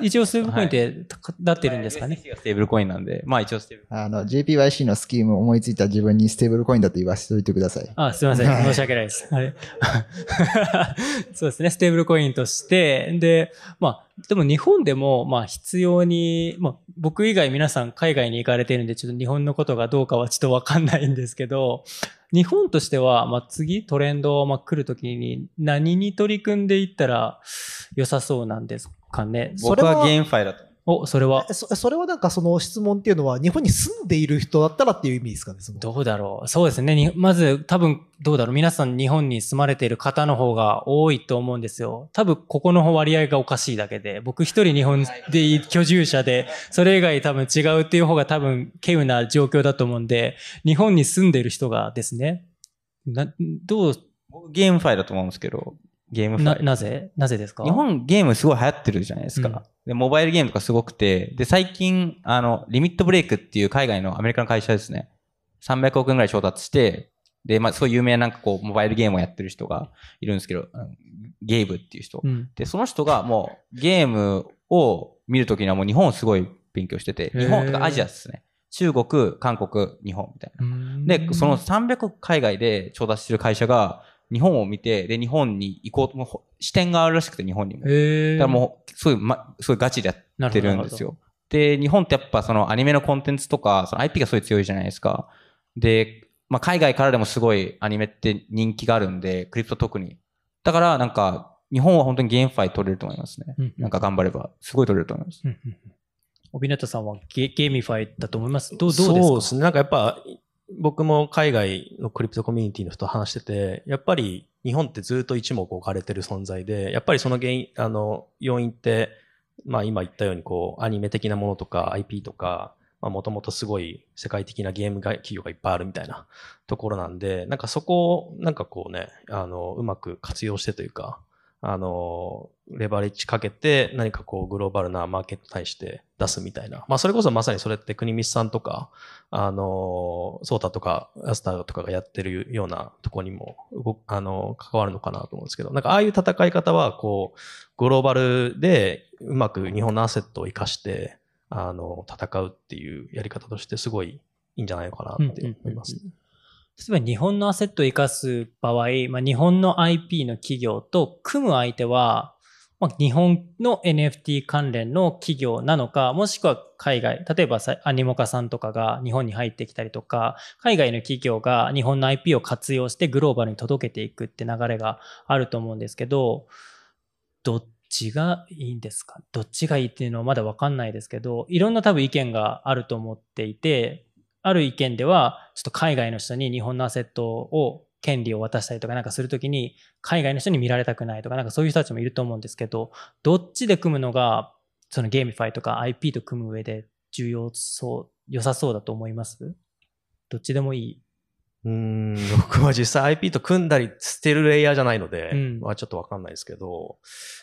一応ステーブルコインってなってるんですかね。ステーブルコインなんで、まあ一応ステーブルあの、JPYC のスキームを思いついた自分にステーブルコインだと言わせておいてください。あ、すみません。はい申し訳ないです。はい。そうですね。ステーブルコインとして、で、まあ、でも日本でも、まあ、必要に、まあ、僕以外皆さん海外に行かれてるんで、ちょっと日本のことがどうかはちょっとわかんないんですけど、日本としては、まあ、次トレンド、まあ、来るときに何に取り組んでいったら良さそうなんですかね。それは僕はゲームファイだと。お、それはえそそれはなんかその質問っていうのは、日本に住んでいる人だったらっていう意味ですかね。どうだろう。そうですね。にまず多分どうだろう。皆さん日本に住まれている方の方が多いと思うんですよ。多分ここの割合がおかしいだけで、僕一人日本で居住者で、それ以外多分違うっていう方が多分稀有な状況だと思うんで、日本に住んでいる人がですね、な、どう、僕ゲームファイだと思うんですけど、ゲームフな、ァイ。なぜ？なぜですか？日本ゲームすごい流行ってるじゃないですか。うんで、モバイルゲームとかすごくて、で、最近、あの、リミットブレイクっていう海外のアメリカの会社ですね。300億円ぐらい調達して、で、まあ、すごい有名ななんかこう、モバイルゲームをやってる人がいるんですけど、ゲーブっていう人。うん。で、その人がもう、ゲームを見るときにはもう日本をすごい勉強してて、日本とかアジアですね。中国、韓国、日本みたいな。で、その300億海外で調達してる会社が、日本を見て、で、日本に行こうと、視点があるらしくて、日本にも。だからもう、すごい、ま、すごいガチでやってるんですよ。で、日本ってやっぱそのアニメのコンテンツとか、その IP がすごい強いじゃないですか。で、まあ、海外からでもすごいアニメって人気があるんで、クリプト特に。だから、なんか、日本は本当に GameFi 取れると思いますね。うんなんか頑張れば、すごい取れると思います。うんうんさんはゲ GameFi だと思います？どうどうですか？そうですね。なんかやっぱ、僕も海外のクリプトコミュニティの人と話してて、やっぱり日本ってずっと一目置かれてる存在で、やっぱりその原因、あの、要因って、まあ今言ったようにこう、アニメ的なものとか IP とか、まあもともとすごい世界的なゲームが企業がいっぱいあるみたいなところなんで、なんかそこをなんかこうね、あの、うまく活用してというか、あの、レバレッジかけて何かこうグローバルなマーケットに対して出すみたいな。まあそれこそまさにそれって国光さんとか、あの、ソータとかアスターとかがやってるようなとこにも、あの、関わるのかなと思うんですけど、なんかああいう戦い方はこう、グローバルでうまく日本のアセットを活かして、あの、戦うっていうやり方としてすごいいいんじゃないのかなって思います。例えば日本のアセットを生かす場合、まあ、日本の IP の企業と組む相手は、まあ、日本の NFT 関連の企業なのか、もしくは海外、例えばアニモカさんとかが日本に入ってきたりとか、海外の企業が日本の IP を活用してグローバルに届けていくって流れがあると思うんですけど、どっちがいいんですか？どっちがいいっていうのはまだわかんないですけど、いろんな多分意見があると思っていて、ある意見では、ちょっと海外の人に日本のアセットを、権利を渡したりとかなんかするときに、海外の人に見られたくないとか、なんかそういう人たちもいると思うんですけど、どっちで組むのが、その GameFi とか IP と組む上で重要そう、良さそうだと思います？どっちでもいい。うーん、僕は実際 IP と組んだり捨てるレイヤーじゃないので、うん。まあちょっとわかんないですけど、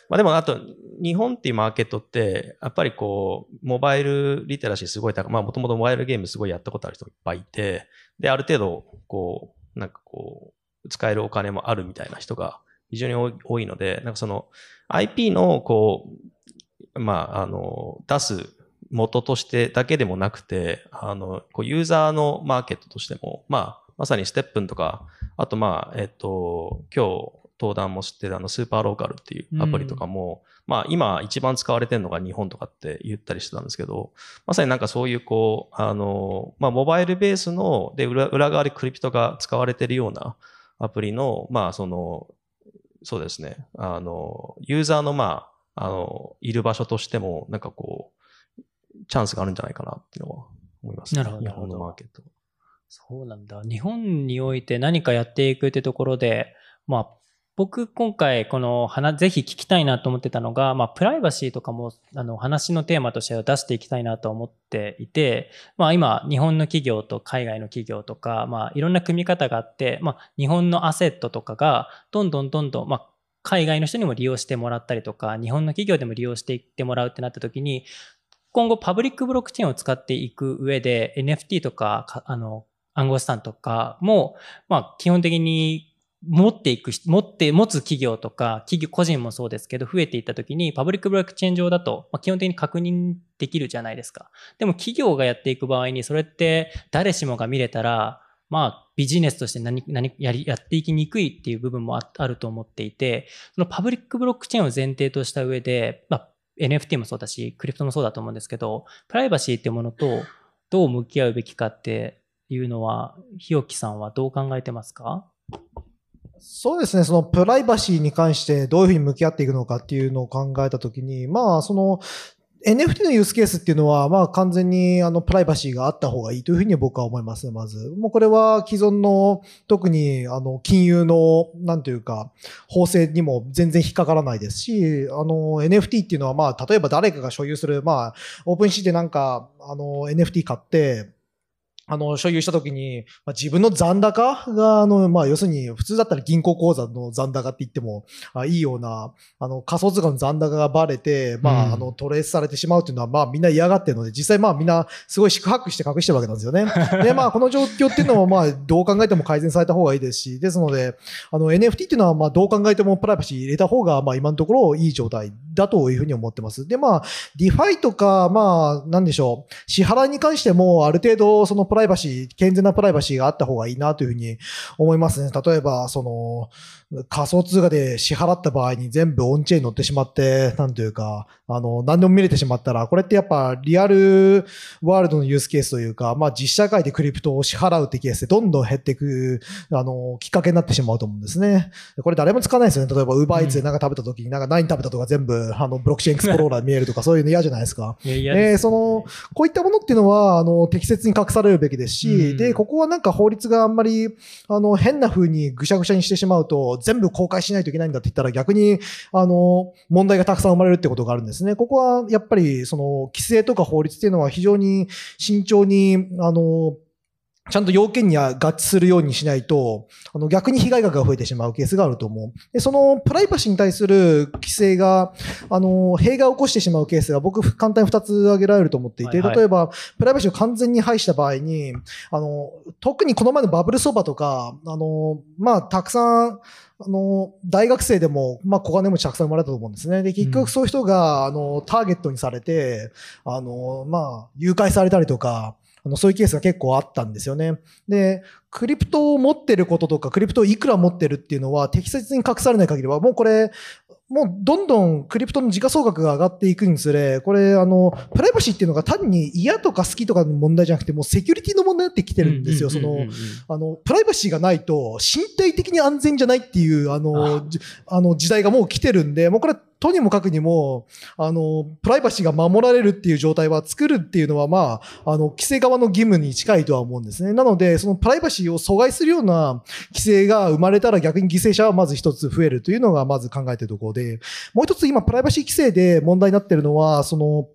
まあでもあと、日本っていうマーケットって、やっぱりこう、モバイルリテラシーすごい高い、まあもともとモバイルゲームすごいやったことある人もいっぱいいて、で、ある程度、こう、なんかこう、使えるお金もあるみたいな人が非常に多い多いので、なんかその IP のこう、まああの、出す元としてだけでもなくて、あの、こうユーザーのマーケットとしても、まあ、まさにステップンとか、あとまあ、えっと、今日登壇も知ってるあのスーパーローカルっていうアプリとかも、まあ今一番使われてるのが日本とかって言ったりしてたんですけど、まさになんかそういうこう、あの、まあモバイルベースの、で裏裏側でクリプトが使われてるようなアプリの、まあその、そうですね、あの、ユーザーのまあ、あの、いる場所としても、なんかこう、チャンスがあるんじゃないかなっていうのは思います、ね。なるほど日本のマーケット。そうなんだ。日本において何かやっていくってところで、まあ、僕今回この話、ぜひ聞きたいなと思ってたのが、まあ、プライバシーとかも、あの、話のテーマとしては出していきたいなと思っていて、まあ、今、日本の企業と海外の企業とか、まあ、いろんな組み方があって、まあ、日本のアセットとかが、どんどんどんどん、まあ、海外の人にも利用してもらったりとか、日本の企業でも利用していってもらうってなった時に、今後パブリックブロックチェーンを使っていく上で NFT とか、かあの、暗号資産とかも、まあ、基本的に持っていく、持って、持つ企業とか、企業、個人もそうですけど、増えていったときに、パブリックブロックチェーン上だと、まあ、基本的に確認できるじゃないですか。でも企業がやっていく場合に、それって誰しもが見れたら、まあ、ビジネスとして何、何、やり、やっていきにくいっていう部分もああると思っていて、そのパブリックブロックチェーンを前提とした上で、まあ、NFT もそうだし、クリプトもそうだと思うんですけど、プライバシーっていうものとどう向き合うべきかってていうのは、日置さんはどう考えてますか？そうですね、そのプライバシーに関してどういうふうに向き合っていくのかっていうのを考えたときに、まあ、その、NFT のユースケースっていうのは、まあ完全にあのプライバシーがあった方がいいというふうに僕は思います、まず。もうこれは既存の特にあの金融のなんていうか法制にも全然引っかからないですし、あの NFT っていうのはまあ例えば誰かが所有する、まあオープンシーでなんかあの NFT 買って、あの、所有したときに、まあ、自分の残高が、あの、まあ、要するに、普通だったら銀行口座の残高って言っても、あいいような、あの、仮想通貨の残高がバレて、まあ、うんあの、トレースされてしまうっていうのは、まあ、みんな嫌がってるので、実際まあ、みんな、すごい四苦八苦して隠してるわけなんですよね。で、まあ、この状況っていうのも、まあ、どう考えても改善された方がいいですし、ですので、あの、NFT っていうのは、まあ、どう考えてもプライバシー入れた方が、まあ、今のところいい状態だというふうに思ってます。で、まあ、 DeFi とか、まあ、なんでしょう、支払いに関しても、ある程度、そのプラライバシー、健全なプライバシーがあった方がいいなというふうに思いますね。例えば、その、仮想通貨で支払った場合に全部 on-chain に乗ってしまって、なんというか、あの、何でも見れてしまったら、これってやっぱ real world の use case というか、まあ実社会でクリプトを支払うってケースでどんどん減っていく、あの、きっかけになってしまうと思うんですね。これ誰も使わないですよね。例えば、ウーバーイーツでなんか食べた時に、なんか何食べたとか全部、あの、ブロックチェーンエクスプローラー見えるとか、そういうの嫌じゃないですか。えーその、こういったものっていうのは、あの、適切に隠されるべきですし、うんで、ここはなんか法律があんまり、あの、変な風にぐしゃぐしゃにしてしまうと、全部公開しないといけないんだって言ったら逆に、あの、問題がたくさん生まれるってことがあるんですね。ここは、やっぱり、その、規制とか法律っていうのは非常に慎重に、あの、ちゃんと要件に合致するようにしないと、あの逆に被害額が増えてしまうケースがあると思う。で、そのプライバシーに対する規制が、あの、弊害を起こしてしまうケースが僕簡単に2つ挙げられると思っていて、はいはい例えば、プライバシーを完全に排した場合に、あの、特にこの前のバブル相場とか、あの、まあ、たくさん、あの、大学生でも、まあ、小金持ちたくさん生まれたと思うんですね。で、結局そういう人が、あの、ターゲットにされて、あの、まあ、誘拐されたりとか、あの、そういうケースが結構あったんですよね。で、クリプトを持ってることとか、クリプトをいくら持ってるっていうのは適切に隠されない限りは、もうこれ、もうどんどんクリプトの時価総額が上がっていくにつれ、これ、あの、プライバシーっていうのが単に嫌とか好きとかの問題じゃなくて、もうセキュリティの問題になってきてるんですよ。その、あの、プライバシーがないと身体的に安全じゃないっていう、あの、じあの時代がもう来てるんで、もうこれ、とにもかくにも、あの、プライバシーが守られるっていう状態は作るっていうのは、まあ、あの、規制側の義務に近いとは思うんですね。なので、そのプライバシーを阻害するような規制が生まれたら逆に犠牲者はまず一つ増えるというのがまず考えているところで、もう一つ今、プライバシー規制で問題になってるのは、その、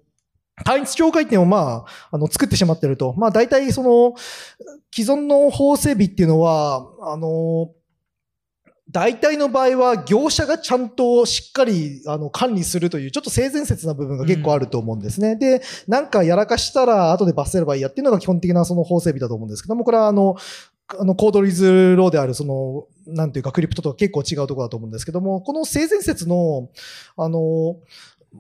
単一境界点をまあ、あの、作ってしまってると。まあ、大体その、既存の法整備っていうのは、あの、大体の場合は業者がちゃんとしっかりあの管理するというちょっと性善説な部分が結構あると思うんですね。で、なんかやらかしたら後で罰せればいいやっていうのが基本的なその法整備だと思うんですけども、これはあの、あの、コードリズローである、その、なんていうか、クリプトとは結構違うところだと思うんですけども、この性善説の、あの、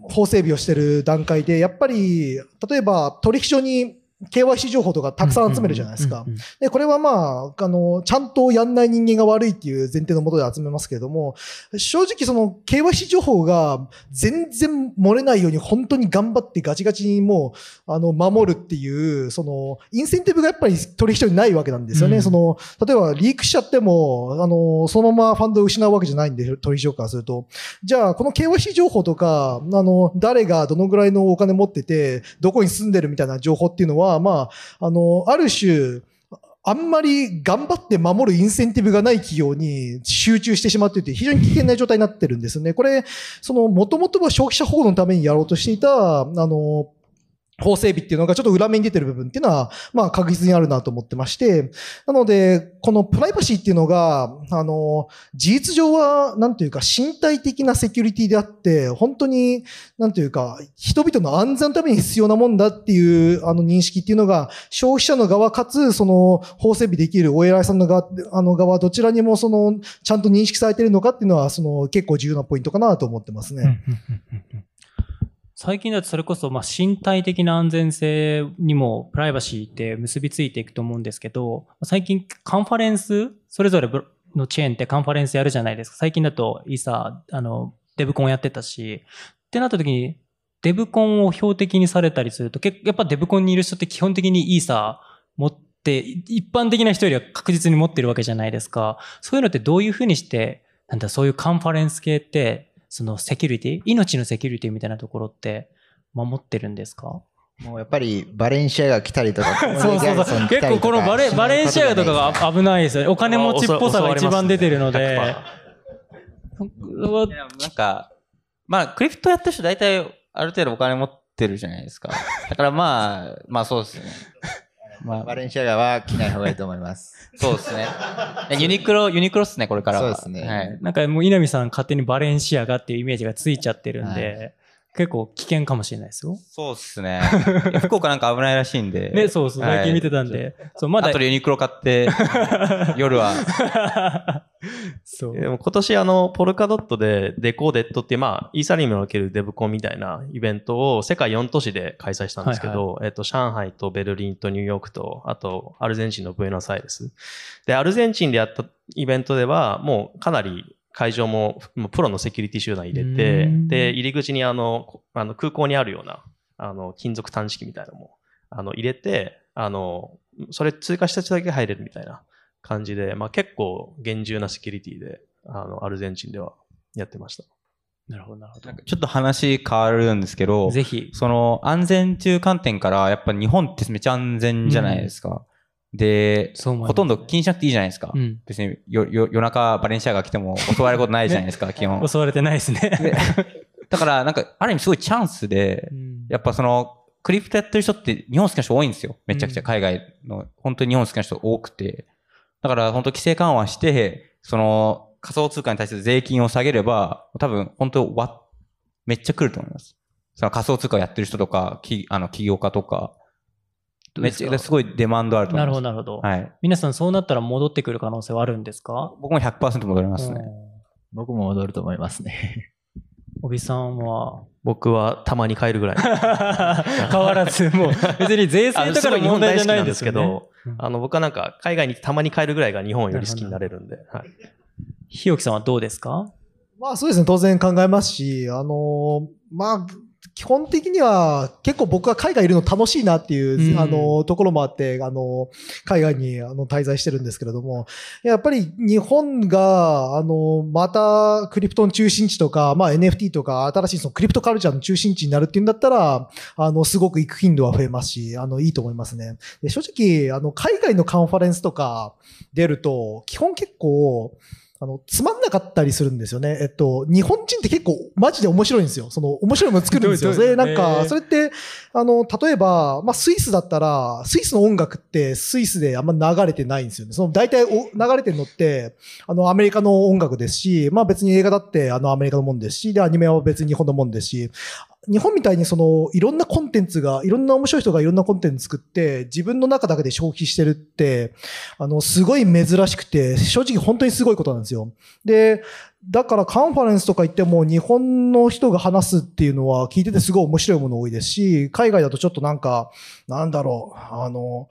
法整備をしている段階で、やっぱり、例えば取引所に KYC 情報とかたくさん集めるじゃないですかで、これはまあ、あの、ちゃんとやんない人間が悪いっていう前提のもとで集めますけれども、正直その KYC 情報が全然漏れないように本当に頑張ってガチガチにもう、あの、守るっていう、その、インセンティブがやっぱり取引所にないわけなんですよね。うんその、例えばリークしちゃっても、あの、そのままファンドを失うわけじゃないんで、取引所からすると。じゃあ、この KYC 情報とか、あの、誰がどのぐらいのお金持ってて、どこに住んでるみたいな情報っていうのは、まあ、あの、ある種、あんまり頑張って守るインセンティブがない企業に集中してしまっていて、非常に危険な状態になってるんですね。これ、その、もともとは消費者保護のためにやろうとしていた、あの、法整備っていうのがちょっと裏目に出てる部分っていうのは、まあ確実にあるなと思ってまして、なので、このプライバシーっていうのが、あの、事実上は、なんていうか身体的なセキュリティであって、本当に、なんていうか、人々の安全のために必要なもんだっていう、あの認識っていうのが、消費者の側かつ、その、法整備できるお偉いさんの側、あの側、どちらにもその、ちゃんと認識されてるのかっていうのは、その、結構重要なポイントかなと思ってますね。最近だとそれこそまあ身体的な安全性にもプライバシーって結びついていくと思うんですけど、最近カンファレンス、それぞれのチェーンってカンファレンスやるじゃないですか。最近だとイーサ、あの、デブコンやってたし、ってなった時にデブコンを標的にされたりすると、やっぱデブコンにいる人って基本的にイーサ持って、一般的な人よりは確実に持ってるわけじゃないですか。そういうのってどういうふうにして、なんだ、そういうカンファレンス系って、そのセキュリティ命のセキュリティみたいなところって守ってるんですか？もうやっぱりバレンシアが来たりとか、そうそうそう。結構このバレバレンシアガとかが危ないですよね。お金持ちっぽさが一番出てるので。なんか、まあ、クリプトやってる人大体ある程度お金持ってるじゃないですか。だからまあ、まあそうですね。まあ、バレンシアガは来ない方がいいと思います。そうですね。ユニクロ、ユニクロっすね、これからは。そうですねはい。なんかもう稲見さん勝手にバレンシアガっていうイメージがついちゃってるんで、は結構危険かもしれないですよ。そうっすね。福岡なんか危ないらしいんで。ね、そうそう、はい最近見てたんで。そう、まだ。あとでユニクロ買って、夜は。そう。でも今年あの、ポルカドットでデコーデットっていう、まあ、イーサリアムにおけるデブコンみたいなイベントを世界4都市で開催したんですけど、えっと、上海とベルリンとニューヨークと、あと、アルゼンチンのブエノスアイレス。で、アルゼンチンでやったイベントでは、もうかなり会場ももうプロのセキュリティ集団入れてう、んで、入り口にあの、こあの空港にあるような、あの、金属探知機みたいなのも、あの、入れて、あの、それ通過した人だけ入れるみたいな感じで、まあ結構厳重なセキュリティで、あの、アルゼンチンではやってました。なるほど、なるほど。ちょっと話変わるんですけど、ぜひ。その安全という観点から、やっぱ日本ってめっちゃ安全じゃないですか。で、ほとんど気にしなくていいじゃないですか。うん。別によよ夜中バレンシアが来ても襲われることないじゃないですか、基本。襲われてないですね。でだから、なんか、ある意味すごいチャンスで、うんやっぱその、クリプトやってる人って日本好きな人多いんですよ。めちゃくちゃうん海外の、本当に日本好きな人多くて。だから本当規制緩和して、その仮想通貨に対する税金を下げれば、多分本当わ、めっちゃ来ると思います。その仮想通貨やってる人とか、きあの起業家とか、めっちゃすごいデマンドあると思ないるほど、ます。なるほど。はい。皆さんそうなったら戻ってくる可能性はあるんですか？僕も100%戻りますね。僕も踊ると思いますね。おびさんは僕はたまに帰るぐらい。変わらず、もう別に税制とかの問題じゃないんですけど、うんあの、僕はなんか海外にたまに帰るぐらいが日本より好きになれるんで、はい。ひよきさんはどうですか？まあそうですね、当然考えますし、あのまあ、基本的には結構僕は海外いるの楽しいなっていう、うんあの、ところもあって、あの、海外にあの滞在してるんですけれども、やっぱり日本が、あの、またクリプトの中心地とか、まあ NFT とか新しいそのクリプトカルチャーの中心地になるっていうんだったら、あの、すごく行く頻度は増えますし、あの、いいと思いますね。で正直、あの、海外のカンファレンスとか出ると、基本結構、あの、つまんなかったりするんですよね。えっと、日本人って結構マジで面白いんですよ。その、面白いもの作るんですよ。で、なんえか、ーそれって、あの、例えば、まあ、スイスだったら、スイスの音楽ってスイスであんま流れてないんですよね。その、大体お流れてるのって、あの、アメリカの音楽ですし、まあ別に映画だってあの、アメリカのもんですし、で、アニメは別に日本のもんですし、日本みたいにそのいろんなコンテンツが、いろんな面白い人がいろんなコンテンツ作って自分の中だけで消費してるって、あの、すごい珍しくて、正直本当にすごいことなんですよ。で、だからカンファレンスとか行っても日本の人が話すっていうのは聞いててすごい面白いもの多いですし、海外だとちょっとなんか、なんだろう、あの、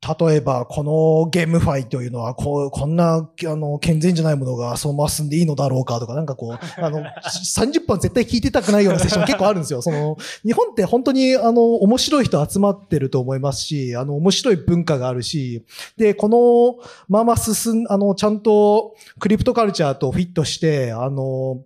例えば、このゲームファイというのは、こう、こんな、あの、健全じゃないものがそのまま進んでいいのだろうかとか、なんかこう、あの、30分絶対聞いてたくないようなセッション結構あるんですよ。その、日本って本当に、あの、面白い人集まってると思いますし、あの、面白い文化があるし、で、このまま進ん、あの、ちゃんとクリプトカルチャーとフィットして、あの、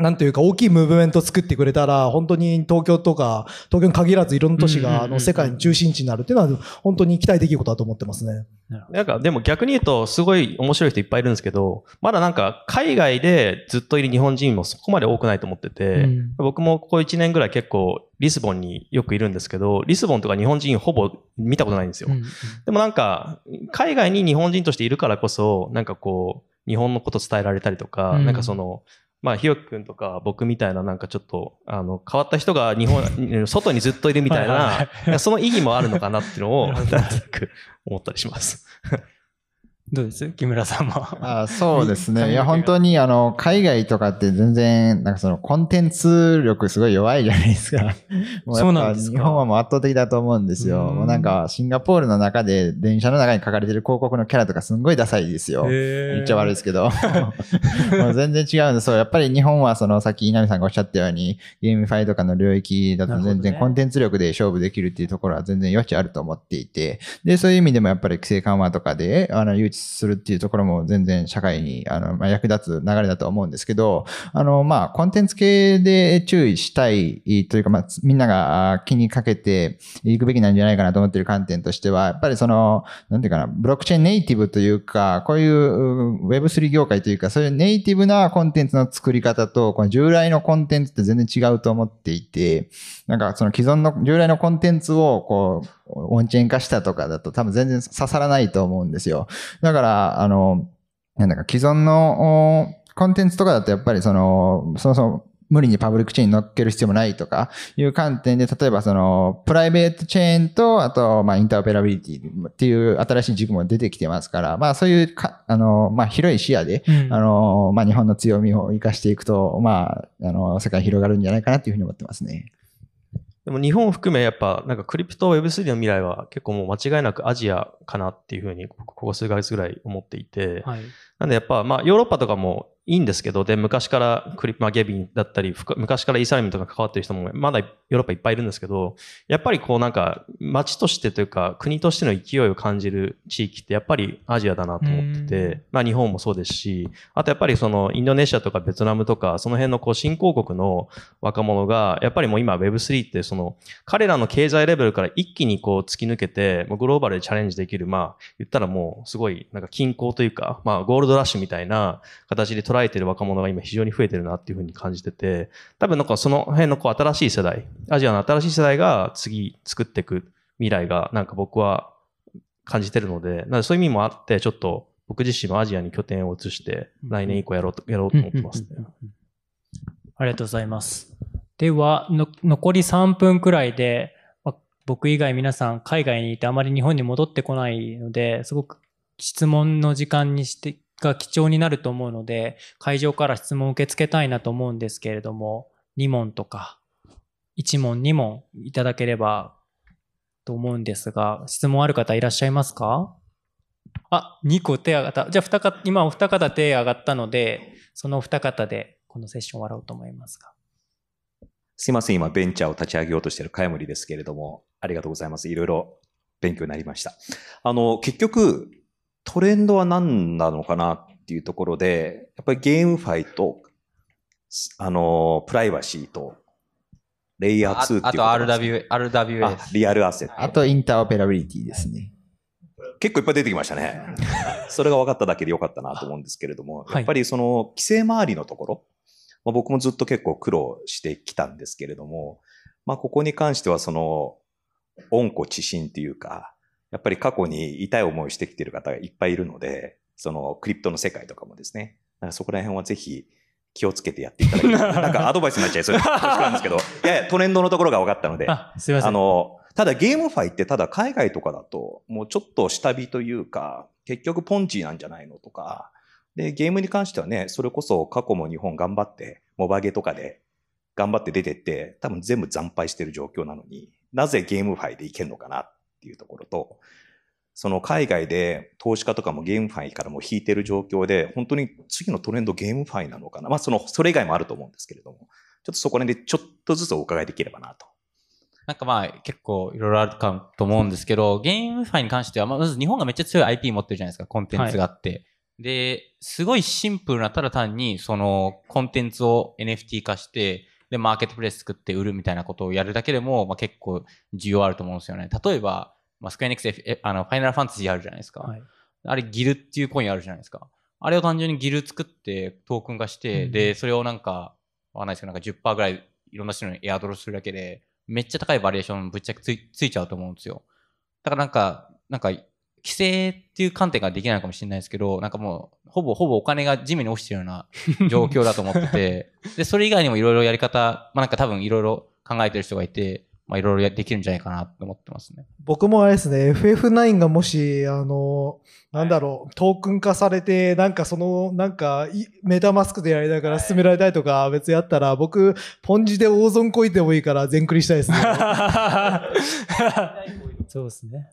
なんというか大きいムーブメントを作ってくれたら、本当に東京とか、東京に限らずいろんな都市が、あの、世界の中心地になるっていうのは、本当に期待できることだと思ってますね。なんか、でも逆に言うと、すごい面白い人いっぱいいるんですけど、まだなんか、海外でずっといる日本人もそこまで多くないと思ってて、うん。僕もここ1年ぐらい結構、リスボンによくいるんですけど、リスボンとか日本人ほぼ見たことないんですよ。うん。でもなんか、海外に日本人としているからこそ、なんかこう、日本のこと伝えられたりとか、うん。なんかその、まあ、ひろきくんとか僕みたいななんかちょっと、あの、変わった人が日本、外にずっといるみたいな、その意義もあるのかなっていうのを、ななんとなく思ったりします。どうです？木村さんも。あそうですね。いや、本当に、あの、海外とかって全然、なんかその、コンテンツ力すごい弱いじゃないですか。もそうなんですか？日本はもう圧倒的だと思うんですよ。うんもうなんか、シンガポールの中で、電車の中に書かれてる広告のキャラとかすんごいダサいですよ。言っちゃ悪いですけど。もう全然違うんです。そう、やっぱり日本はその、さっき稲見さんがおっしゃったように、ゲームファイとかの領域だと全然コンテンツ力で勝負できるっていうところは全然余地あると思っていて、で、そういう意味でもやっぱり規制緩和とかで、あの、誘致するっていうところも全然社会に、あの、まあ、役立つ流れだと思うんですけど、あの、まあ、コンテンツ系で注意したいというか、まあ、みんなが気にかけていくべきなんじゃないかなと思っている観点としては、やっぱりその、なんていうかな、ブロックチェーンネイティブというか、こういう Web3 業界というか、そういうネイティブなコンテンツの作り方と、この従来のコンテンツって全然違うと思っていて、なんかその既存の従来のコンテンツをこう、オンチェーン化したとかだと多分全然刺さらないと思うんですよ。だから、あの、なんだか既存のおコンテンツとかだとやっぱりその、そもそも無理にパブリックチェーンに乗っける必要もないとかいう観点で、例えばその、プライベートチェーンと、あと、まあ、インターオペラビリティっていう新しい軸も出てきてますから、まあ、そういうか、あの、まあ、広い視野で、うんあの、まあ、日本の強みを生かしていくと、まあ、あの、世界広がるんじゃないかなっていうふうに思ってますね。でも日本を含めやっぱなんかクリプト Web3 の未来は結構もう間違いなくアジアかなっていうふうにここ数ヶ月ぐらい思っていて、はい。なんでやっぱまあヨーロッパとかもいいんですけど、で昔からクリまあ、ゲビンだったり、昔からイーサリアムとか関わってる人もまだヨーロッパいっぱいいるんですけど、やっぱりこうなんか街としてというか国としての勢いを感じる地域ってやっぱりアジアだなと思ってうて、まあ日本もそうですし、あとやっぱりそのインドネシアとかベトナムとかその辺のこう新興国の若者がやっぱりもう今 Web3 ってその彼らの経済レベルから一気にこう突き抜けて、もうグローバルでチャレンジできる、まあ言ったらもうすごいなんか均衡というか、まあゴールドラッシュみたいな形で捉えてる若者が今非常に増えてるなっていうふうに感じてて、多分なんかその辺のこう新しい世代、アジアの新しい世代が次作っていく未来がなんか僕は感じてるので、なのでそういう意味もあって、ちょっと僕自身もアジアに拠点を移して、来年以降やろうと、やろうと思ってますね。ありがとうございます。では、の残り3分くらいで、ま僕以外皆さん海外にいてあまり日本に戻ってこないので、すごく質問の時間にして、が貴重になると思うので、会場から質問を受け付けたいなと思うんですけれども、2問とか、1問、2問いただければと思うんですが、質問ある方いらっしゃいますか？あ、2個手挙がった。じゃあ、二方、今お二方手挙がったので、そのお二方でこのセッション終わろうと思いますが。すいません、今、ベンチャーを立ち上げようとしている茅森ですけれども、ありがとうございます。いろいろ勉強になりました。あの、結局、トレンドは何なのかなっていうところで、やっぱりゲームファイと、あの、プライバシーと、レイヤー2っていうああと RW、RWS あ、リアルアセット。あと、インターオペラビリティですね。結構いっぱい出てきましたね。それが分かっただけでよかったなと思うんですけれども、はいやっぱりその規制周りのところ、まあ、僕もずっと結構苦労してきたんですけれども、まあ、ここに関してはその、温故知新っていうか、やっぱり過去に痛い思いをしてきている方がいっぱいいるので、そのクリプトの世界とかもですね、だからそこら辺はぜひ規気をつけてやっていただきたい。なんかアドバイスになっちゃいそう。で恐縮なんですけど、いやいや、トレンドのところが分かったので、あ、すいません。あの、ただゲームファイってただ海外とかだと、もうちょっと下火というか、結局ポンチなんじゃないのとか、で、ゲームに関してはね、それこそ過去も日本頑張って、モバゲとかで頑張って出てって、多分全部惨敗してる状況なのに、なぜゲームファイでいけるのかなっていうところと、その海外で投資家とかもゲームファイからも引いてる状況で、本当に次のトレンドゲームファイなのかな。まあその、それ以外もあると思うんですけれども、ちょっとそこら辺でちょっとずつお伺いできればなと。なんかまあ結構いろいろあるかと思うんですけど、ゲームファイに関しては、まず日本がめっちゃ強い IP 持ってるじゃないですか、コンテンツがあって。で、すごいシンプルな、ただ単にそのコンテンツを NFT 化して、で、マーケットプレイス作って売るみたいなことをやるだけでも、まあ、結構需要あると思うんですよね。例えば、まあ、スクエアニックス、F- あの、ファイナルファンタジーあるじゃないですか。はいあれ、ギルっていうコインあるじゃないですか。あれを単純にギル作ってトークン化して、うんで、それをなんか、わかんないですけど、なんか10%ぐらいいろんな人にエアドロするだけで、めっちゃ高いバリエーションぶっちゃけついついちゃうと思うんですよ。だからなんか、なんか、規制っていう観点ができないのかもしれないですけど、なんかもう、ほぼほぼお金が地面に落ちてるような 状況だと思ってて、で、それ以外にもいろいろやり方、まあなんか多分いろいろ考えてる人がいて、まあいろいろやできるんじゃないかなと思ってますね。僕もあれですね、FF9 がもし、あの、なんだろう、トークン化されて、なんかその、なんか、いメタマスクでやりながら進められたりとか、別にやったら、僕、ポンジで大損こいてもいいから全クリしたいですね。そうですね。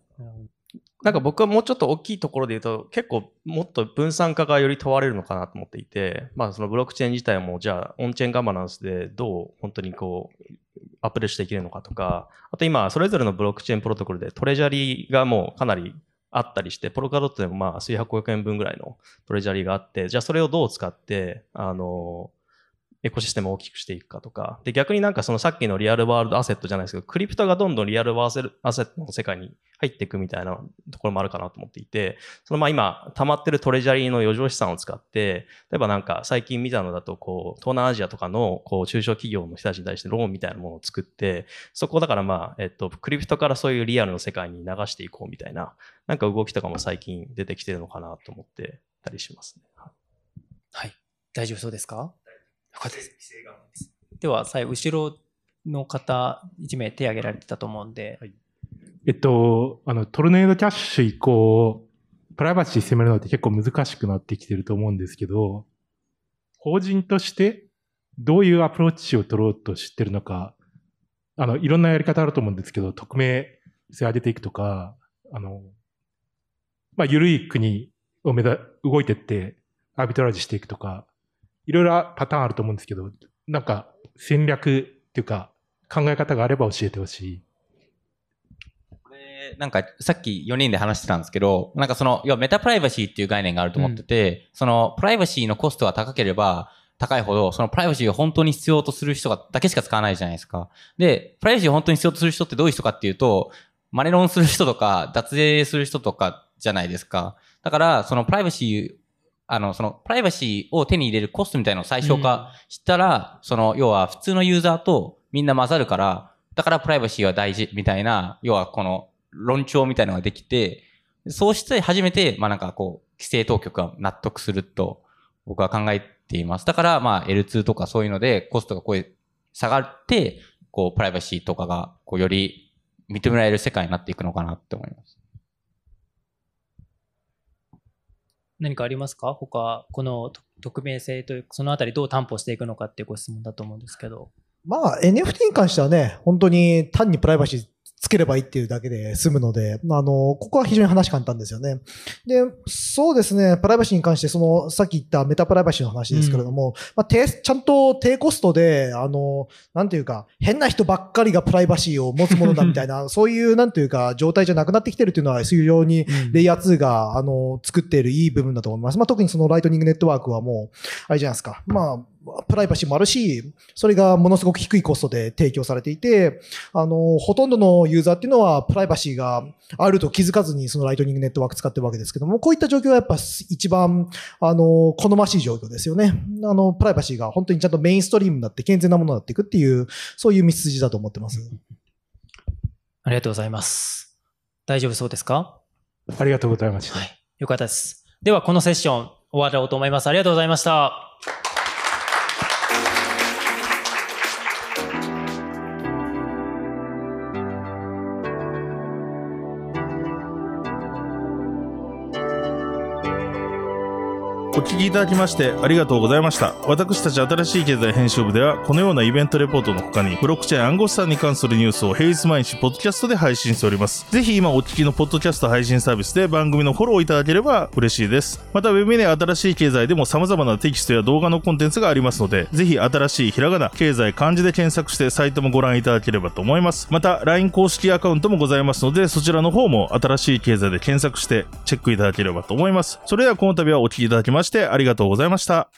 なんか僕はもうちょっと大きいところで言うと、結構もっと分散化がより問われるのかなと思っていて、まあそのブロックチェーン自体も、じゃあオンチェーンガバナンスでどう本当にこう、アップデートしていけるのかとか、あと今、それぞれのブロックチェーンプロトコルで treasury がもうかなりあったりして、ポルカドットでもまあ数百億円分ぐらいの treasury があって、じゃあそれをどう使って、あの、エコシステムを大きくしていくかとか。で、逆になんかそのさっきの real world asset じゃないですけど、クリプトがどんどん real world asset の世界に入っていくみたいなところもあるかなと思っていて、そのまあ今、溜まってる treasury の余剰資産を使って、例えばなんか最近見たのだと、こう、東南アジアとかのこう中小企業の人たちに対してローンみたいなものを作って、そこだからまあ、えっと、クリプトからそういうリアルの世界に流していこうみたいな、なんか動きとかも最近出てきてるのかなと思ってたりしますね。はい。大丈夫そうですか？です。では、最後、後ろの方、1名手挙げられてたと思うんで、えっと、あの、トルネードキャッシュ以降、プライバシー攻めるのって結構難しくなってきてると思うんですけど、法人としてどういうアプローチを取ろうとしてるのか、あの、いろんなやり方あると思うんですけど、匿名性上げていくとか、あの、まあ、緩い国を目指、動いてって、アービトラージしていくとか、いろいろパターンあると思うんですけど、なんか戦略っていうか考え方があれば教えてほしい。これ、なんかさっき4人で話してたんですけど、なんかその、要はメタプライバシーっていう概念があると思ってて、そのプライバシーのコストが高ければ、高いほど、そのプライバシーを本当に必要とする人がだけしか使わないじゃないですか。で、プライバシーを本当に必要とする人ってどういう人かっていうと、マネロンする人とか、脱税する人とかじゃないですか。だから、そのプライバシー、あの、そのプライバシーを手に入れるコストみたいなのを最小化したら、その、要は普通のユーザーとみんな混ざるから、だからプライバシーは大事みたいな、要はこの論調みたいなのができて、そうして初めて、まあなんかこう、規制当局が納得すると僕は考えています。だからまあ L2 とかそういうのでコストがこう下がって、こうプライバシーとかがこうより認められる世界になっていくのかなって思います。何かありますか？他、この匿名性という、そのあたりどう担保していくのかっていうご質問だと思うんですけど。まあ NFT に関してはね、本当に単にプライバシーつければいいっていうだけで済むので、あの、ここは非常に話簡単ですよね。で、そうですね、プライバシーに関して、その、さっき言ったメタプライバシーの話ですけれども、まあ、低ちゃんと低コストで、あの、なんていうか、変な人ばっかりがプライバシーを持つものだみたいな、そういう、なんていうか、状態じゃなくなってきてるっていうのは、非常にレイヤー2が、あの、作っているいい部分だと思います。まあ、特にそのライトニングネットワークはもう、あれじゃないですか。まあ、プライバシーもあるし、それがものすごく低いコストで提供されていて、あの、ほとんどのユーザーっていうのは、プライバシーがあると気づかずに、そのライトニングネットワーク使ってるわけですけども、こういった状況はやっぱ一番、あの、好ましい状況ですよね。あの、プライバシーが本当にちゃんとメインストリームになって健全なものになっていくっていう、そういう道筋だと思ってます。ありがとうございます。大丈夫そうですか？ありがとうございました。はい。よかったです。では、このセッション終わろうと思います。ありがとうございました。聞きいただきましてありがとうございました。私たち新しい経済編集部では、このようなイベントレポートの他に、ブロックチェーン暗号資産に関するニュースを平日毎日ポッドキャストで配信しております。ぜひ今お聞きのポッドキャスト配信サービスで番組のフォローいただければ嬉しいです。また、ウェブメディア新しい経済でも様々なテキストや動画のコンテンツがありますので、ぜひ新しいひらがな、経済、漢字で検索してサイトもご覧いただければと思います。また、LINE 公式アカウントもございますので、そちらの方も新しい経済で検索してチェックいただければと思います。それではこの度はお聞きいただきましてしてありがとうございました。